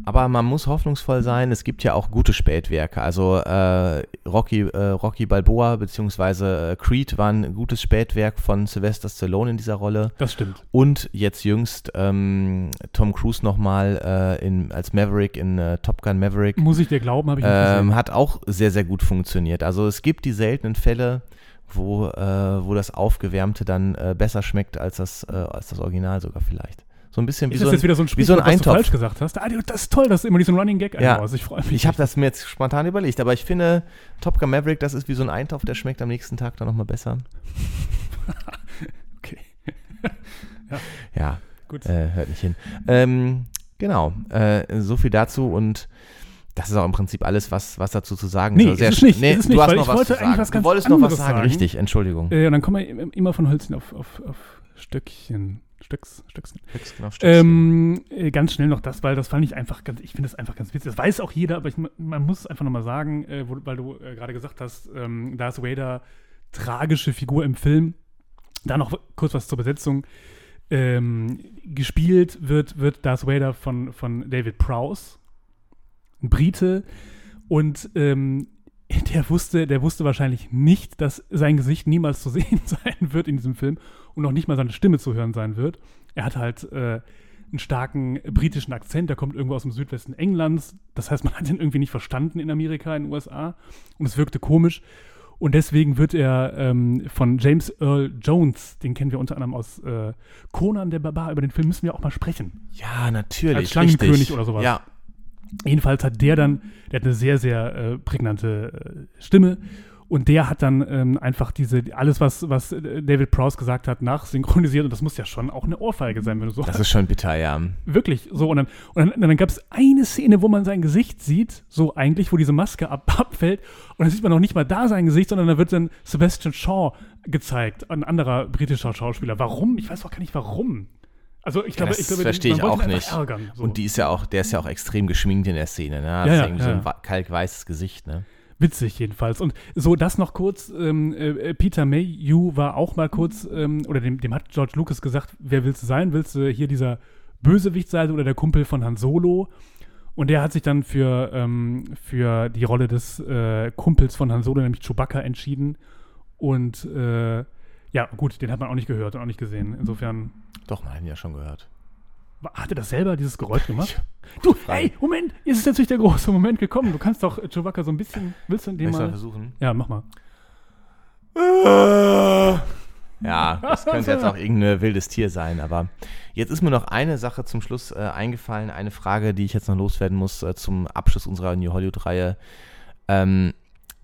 Aber man muss hoffnungsvoll sein. Es gibt ja auch gute Spätwerke. Also äh, Rocky, äh, Rocky Balboa bzw. Äh, Creed war ein gutes Spätwerk von Sylvester Stallone in dieser Rolle. Das stimmt. Und jetzt jüngst ähm, Tom Cruise nochmal äh, in, als Maverick in äh, Top Gun Maverick. Muss ich dir glauben, habe ich nicht Ähm, gesehen. hat auch sehr, sehr gut funktioniert. Also es gibt die seltenen Fälle, wo, äh, wo das Aufgewärmte dann äh, besser schmeckt als das, als das Original sogar vielleicht. So ein bisschen wie Ist so das ein, jetzt wieder so ein wie so ein was du Eintopf. falsch gesagt hast? Ah, das ist toll, dass du immer diesen Running Gag Ja. einbaust. Ich freue mich. Ich habe das mir jetzt spontan überlegt, aber ich finde, Top Gun Maverick, das ist wie so ein Eintopf, der schmeckt am nächsten Tag dann nochmal besser. Okay. Ja, Gut. äh, hört nicht hin. Ähm, genau, äh, so viel dazu und das ist auch im Prinzip alles, was, was dazu zu sagen Nee, ist. Also ist nicht, Nee, ist du nicht, hast noch ich was wollte zu eigentlich sagen. was ganz du wolltest noch was sagen, sagen. richtig, Entschuldigung. Äh, und dann kommen wir im- immer von Hölzchen auf, auf, auf Stöckchen. Stöcks, Stöckchen. Höchstgen auf Stöckchen. Ähm, äh, ganz schnell noch das, weil das fand ich einfach ganz, ich finde das einfach ganz witzig. Das weiß auch jeder, aber ich, man muss es einfach nochmal sagen, äh, wo, weil du äh, gerade gesagt hast, ähm, Darth Vader, tragische Figur im Film. Da noch kurz was zur Besetzung. Ähm, gespielt wird, wird Darth Vader von, von David Prowse, ein Brite. Und ähm, der wusste, der wusste wahrscheinlich nicht, dass sein Gesicht niemals zu sehen sein wird in diesem Film und noch nicht mal seine Stimme zu hören sein wird. Er hat halt äh, einen starken britischen Akzent, der kommt irgendwo aus dem Südwesten Englands. Das heißt, man hat ihn irgendwie nicht verstanden in Amerika, in den USA. Und es wirkte komisch. Und deswegen wird er ähm, von James Earl Jones, den kennen wir unter anderem aus äh, Conan der Barbar, über den Film müssen wir auch mal sprechen. ja, natürlich. als Schlangenkönig richtig. oder sowas. Ja, Jedenfalls hat der dann, der hat eine sehr, sehr äh, prägnante äh, Stimme und der hat dann ähm, einfach diese, alles, was, was äh, David Prowse gesagt hat, nachsynchronisiert und das muss ja schon auch eine Ohrfeige sein, wenn du so das ist schon bitter, ja. wirklich so und dann, und dann, dann gab es eine Szene, wo man sein Gesicht sieht, so eigentlich, wo diese Maske ab, abfällt und dann sieht man noch nicht mal da sein Gesicht, sondern da wird dann Sebastian Shaw gezeigt, ein anderer britischer Schauspieler. Warum? Ich weiß auch gar nicht warum. Also ich glaube, das ich glaube, verstehe ich auch nicht. Ärgern, so. Und die ist ja auch, der ist ja auch extrem geschminkt in der Szene, ne? Das Ja, ist ja, irgendwie ja, so ein kalkweißes Gesicht, ne? Witzig jedenfalls. Und so, das noch kurz, ähm, äh, Peter Mayhew war auch mal kurz, ähm, oder dem, dem hat George Lucas gesagt, wer willst du sein? Willst du hier dieser Bösewicht sein oder der Kumpel von Han Solo? Und der hat sich dann für, ähm, für die Rolle des äh, Kumpels von Han Solo, nämlich Chewbacca, entschieden. Und äh, ja, gut, den hat man auch nicht gehört und auch nicht gesehen. Insofern, Doch, man hat ihn ja schon gehört. Hat er das selber, dieses Geräusch gemacht? Du, hey, Moment, jetzt ist natürlich der große Moment gekommen. Du kannst doch Chewbacca so ein bisschen, willst du den mal mal... versuchen? Ja, mach mal. Ja, das könnte jetzt auch irgendein wildes Tier sein, aber jetzt ist mir noch eine Sache zum Schluss äh, eingefallen, eine Frage, die ich jetzt noch loswerden muss äh, zum Abschluss unserer New Hollywood-Reihe. Ähm,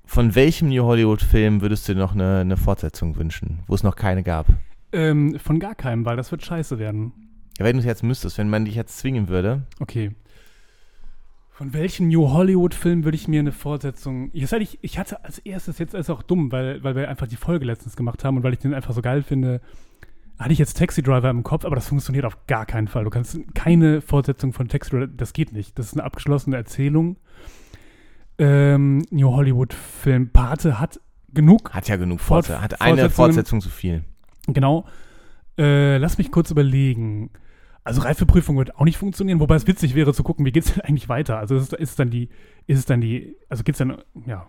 von welchem New Hollywood-Film würdest du dir noch eine, eine Fortsetzung wünschen, wo es noch keine gab? Ähm, von gar keinem, weil das wird scheiße werden. Ja, wenn du es jetzt müsstest, wenn man dich jetzt zwingen würde. Okay. Von welchem New Hollywood-Film würde ich mir eine Fortsetzung. Jetzt hatte ich, ich hatte als erstes, jetzt ist auch dumm, weil, weil wir einfach die Folge letztens gemacht haben und weil ich den einfach so geil finde, hatte ich jetzt Taxi Driver im Kopf, aber das funktioniert auf gar keinen Fall. Du kannst keine Fortsetzung von Taxi Driver, das geht nicht. Das ist eine abgeschlossene Erzählung. Ähm, New Hollywood-Film Pate hat genug Hat ja genug Fort- Fortsetzungen. Hat eine Fortsetzung zu viel. Genau. Äh, lass mich kurz überlegen. Also Reifeprüfung wird auch nicht funktionieren, wobei es witzig wäre zu gucken, wie geht es denn eigentlich weiter? Also ist, ist es dann die, ist es dann die, also geht es dann, ja,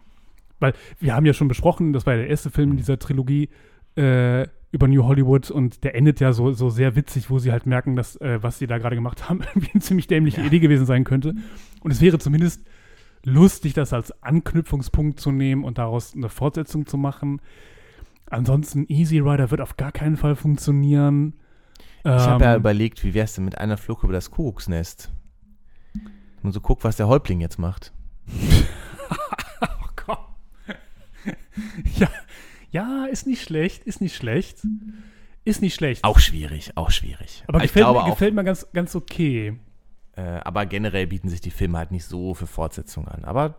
weil wir haben ja schon besprochen, das war ja der erste Film dieser Trilogie, äh, über New Hollywood und der endet ja so, so sehr witzig, wo sie halt merken, dass äh, was sie da gerade gemacht haben, irgendwie eine ziemlich dämliche Idee gewesen sein könnte. Und es wäre zumindest lustig, das als Anknüpfungspunkt zu nehmen und daraus eine Fortsetzung zu machen. Ansonsten Easy Rider wird auf gar keinen Fall funktionieren. Ich habe ja Ähm, überlegt, wie wär's denn mit einer Flucht über das Kuckucksnest? Und so guck, was der Häuptling jetzt macht. Oh Gott. ja, ja, ist nicht schlecht, ist nicht schlecht. Ist nicht schlecht. Auch schwierig, auch schwierig. aber ich gefällt, mir, auch, gefällt mir ganz, ganz okay. äh, aber generell bieten sich die Filme halt nicht so für Fortsetzung an. Aber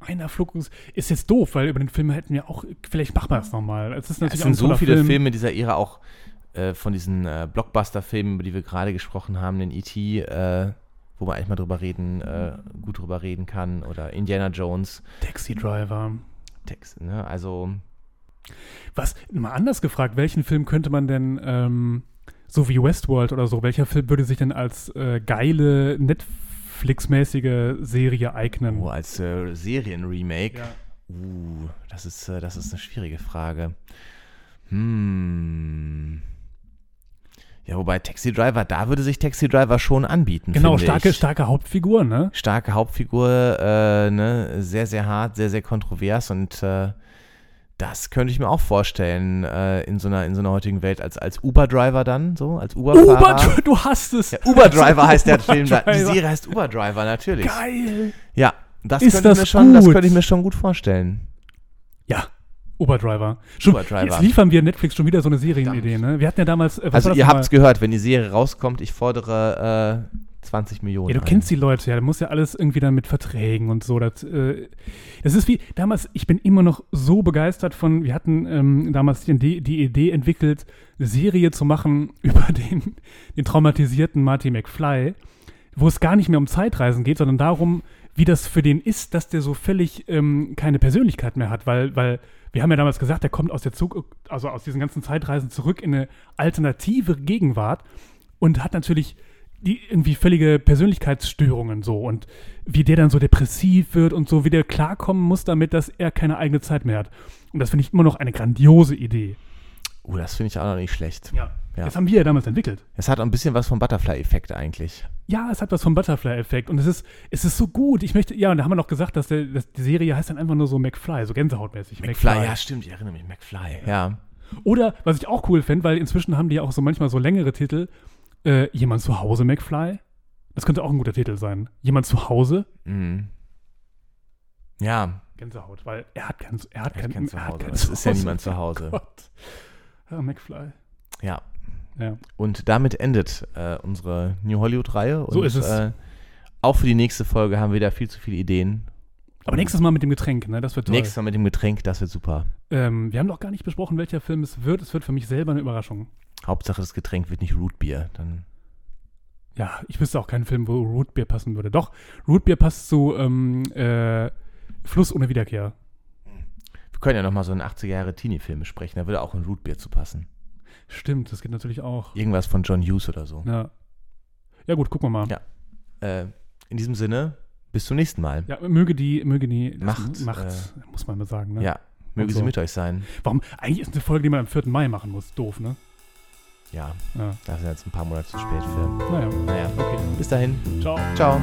Einer Flug ist jetzt doof, weil über den Film hätten wir auch, vielleicht machen wir das nochmal. Es ist Ja, natürlich es auch ein sind so viele Film. Filme dieser Ära auch äh, von diesen äh, Blockbuster-Filmen, über die wir gerade gesprochen haben, den E.T., äh, wo man eigentlich mal drüber reden, äh, gut drüber reden kann, oder Indiana Jones, Taxi Driver. Text, ne? Also, Was, mal anders gefragt, welchen Film könnte man denn, ähm, so wie Westworld oder so, welcher Film würde sich denn als äh, geile Netflix-mäßige Serie eignen? oh, als Serien-Remake, Ja. uh, das ist, äh, das ist eine schwierige Frage. Hm. Ja, wobei Taxi Driver, da würde sich Taxi Driver schon anbieten. Genau, starke, ich. starke Hauptfigur, ne? starke Hauptfigur, äh, ne, sehr, sehr hart, sehr, sehr kontrovers und äh, das könnte ich mir auch vorstellen äh, in, so einer, in so einer heutigen Welt als, als Uber-Driver dann, so, als Uber-Fahrer. Uber, du hast es. ja, Uber-Driver heißt der Film, da. die. Serie heißt Uber-Driver, natürlich. Geil. Ja, das, Ist könnte das mir schon, das könnte ich mir schon gut vorstellen. Ja, Uber-Driver. Schon- Uber-Driver. Jetzt liefern wir Netflix schon wieder so eine Serienidee, ne? Wir hatten ja damals. äh, Also ihr nochmal? habt's gehört, wenn die Serie rauskommt, ich fordere äh, 20 Millionen Ja, du ein. kennst die Leute ja, da muss ja alles irgendwie dann mit Verträgen und so. Das, äh, das ist wie damals, ich bin immer noch so begeistert von, wir hatten ähm, damals die, die Idee entwickelt, eine Serie zu machen über den, den traumatisierten Marty McFly, wo es gar nicht mehr um Zeitreisen geht, sondern darum, wie das für den ist, dass der so völlig ähm, keine Persönlichkeit mehr hat, weil, weil wir haben ja damals gesagt, der kommt aus der Zug, also aus diesen ganzen Zeitreisen zurück in eine alternative Gegenwart und hat natürlich die irgendwie völlige Persönlichkeitsstörungen so und wie der dann so depressiv wird und so, wie der klarkommen muss damit, dass er keine eigene Zeit mehr hat. Und das finde ich immer noch eine grandiose Idee. Uh, das finde ich auch noch nicht schlecht. Ja. Ja. Das haben wir ja damals entwickelt. Es hat auch ein bisschen was vom Butterfly-Effekt eigentlich. Ja, es hat was vom Butterfly-Effekt und es ist, es ist so gut. Ich möchte, ja, und da haben wir noch gesagt, dass, der, dass die Serie heißt dann einfach nur so McFly, so Gänsehautmäßig. McFly, ja, stimmt, ich erinnere mich, McFly, ja. Oder, was ich auch cool fände, weil inzwischen haben die ja auch so manchmal so längere Titel, äh, Jemand zu Hause, McFly. Das könnte auch ein guter Titel sein. Jemand zu Hause, Mhm. Ja, Gänsehaut, weil er hat kein, er hat er kein, hat kein er hat Zuhause. kein Es ist ja niemand zu Hause. Gott. Ja, McFly. Ja. Ja. Und damit endet äh, unsere New Hollywood-Reihe. So ist es. Äh, auch für die nächste Folge haben wir da viel zu viele Ideen. Aber nächstes Mal mit dem Getränk, ne? Das wird toll. Nächstes Mal mit dem Getränk, das wird super. Ähm, wir haben doch gar nicht besprochen, welcher Film es wird. Es wird für mich selber eine Überraschung. Hauptsache, das Getränk wird nicht Rootbier. Dann Ja, ich wüsste auch keinen Film, wo Rootbeer passen würde. Doch, Rootbeer passt zu ähm, äh, Fluss ohne Wiederkehr. wir können ja nochmal so einen 80er-Jahre-Teenie-Film besprechen. Da würde auch ein Rootbier zu passen. Stimmt, das geht natürlich auch. Irgendwas von John Hughes oder so. Ja. Ja, gut, gucken wir mal. Ja. Äh, in diesem Sinne, bis zum nächsten Mal. Ja, möge die, möge die das Macht, Macht äh, muss man mal sagen. Ne? Ja, möge Und sie so. mit euch sein. Warum? Eigentlich ist eine Folge, die man am 4. Mai machen muss. Doof, ne? Ja, Ja. da sind wir jetzt ein paar Monate zu spät für. Naja, Naja, okay. bis dahin. Ciao. Ciao.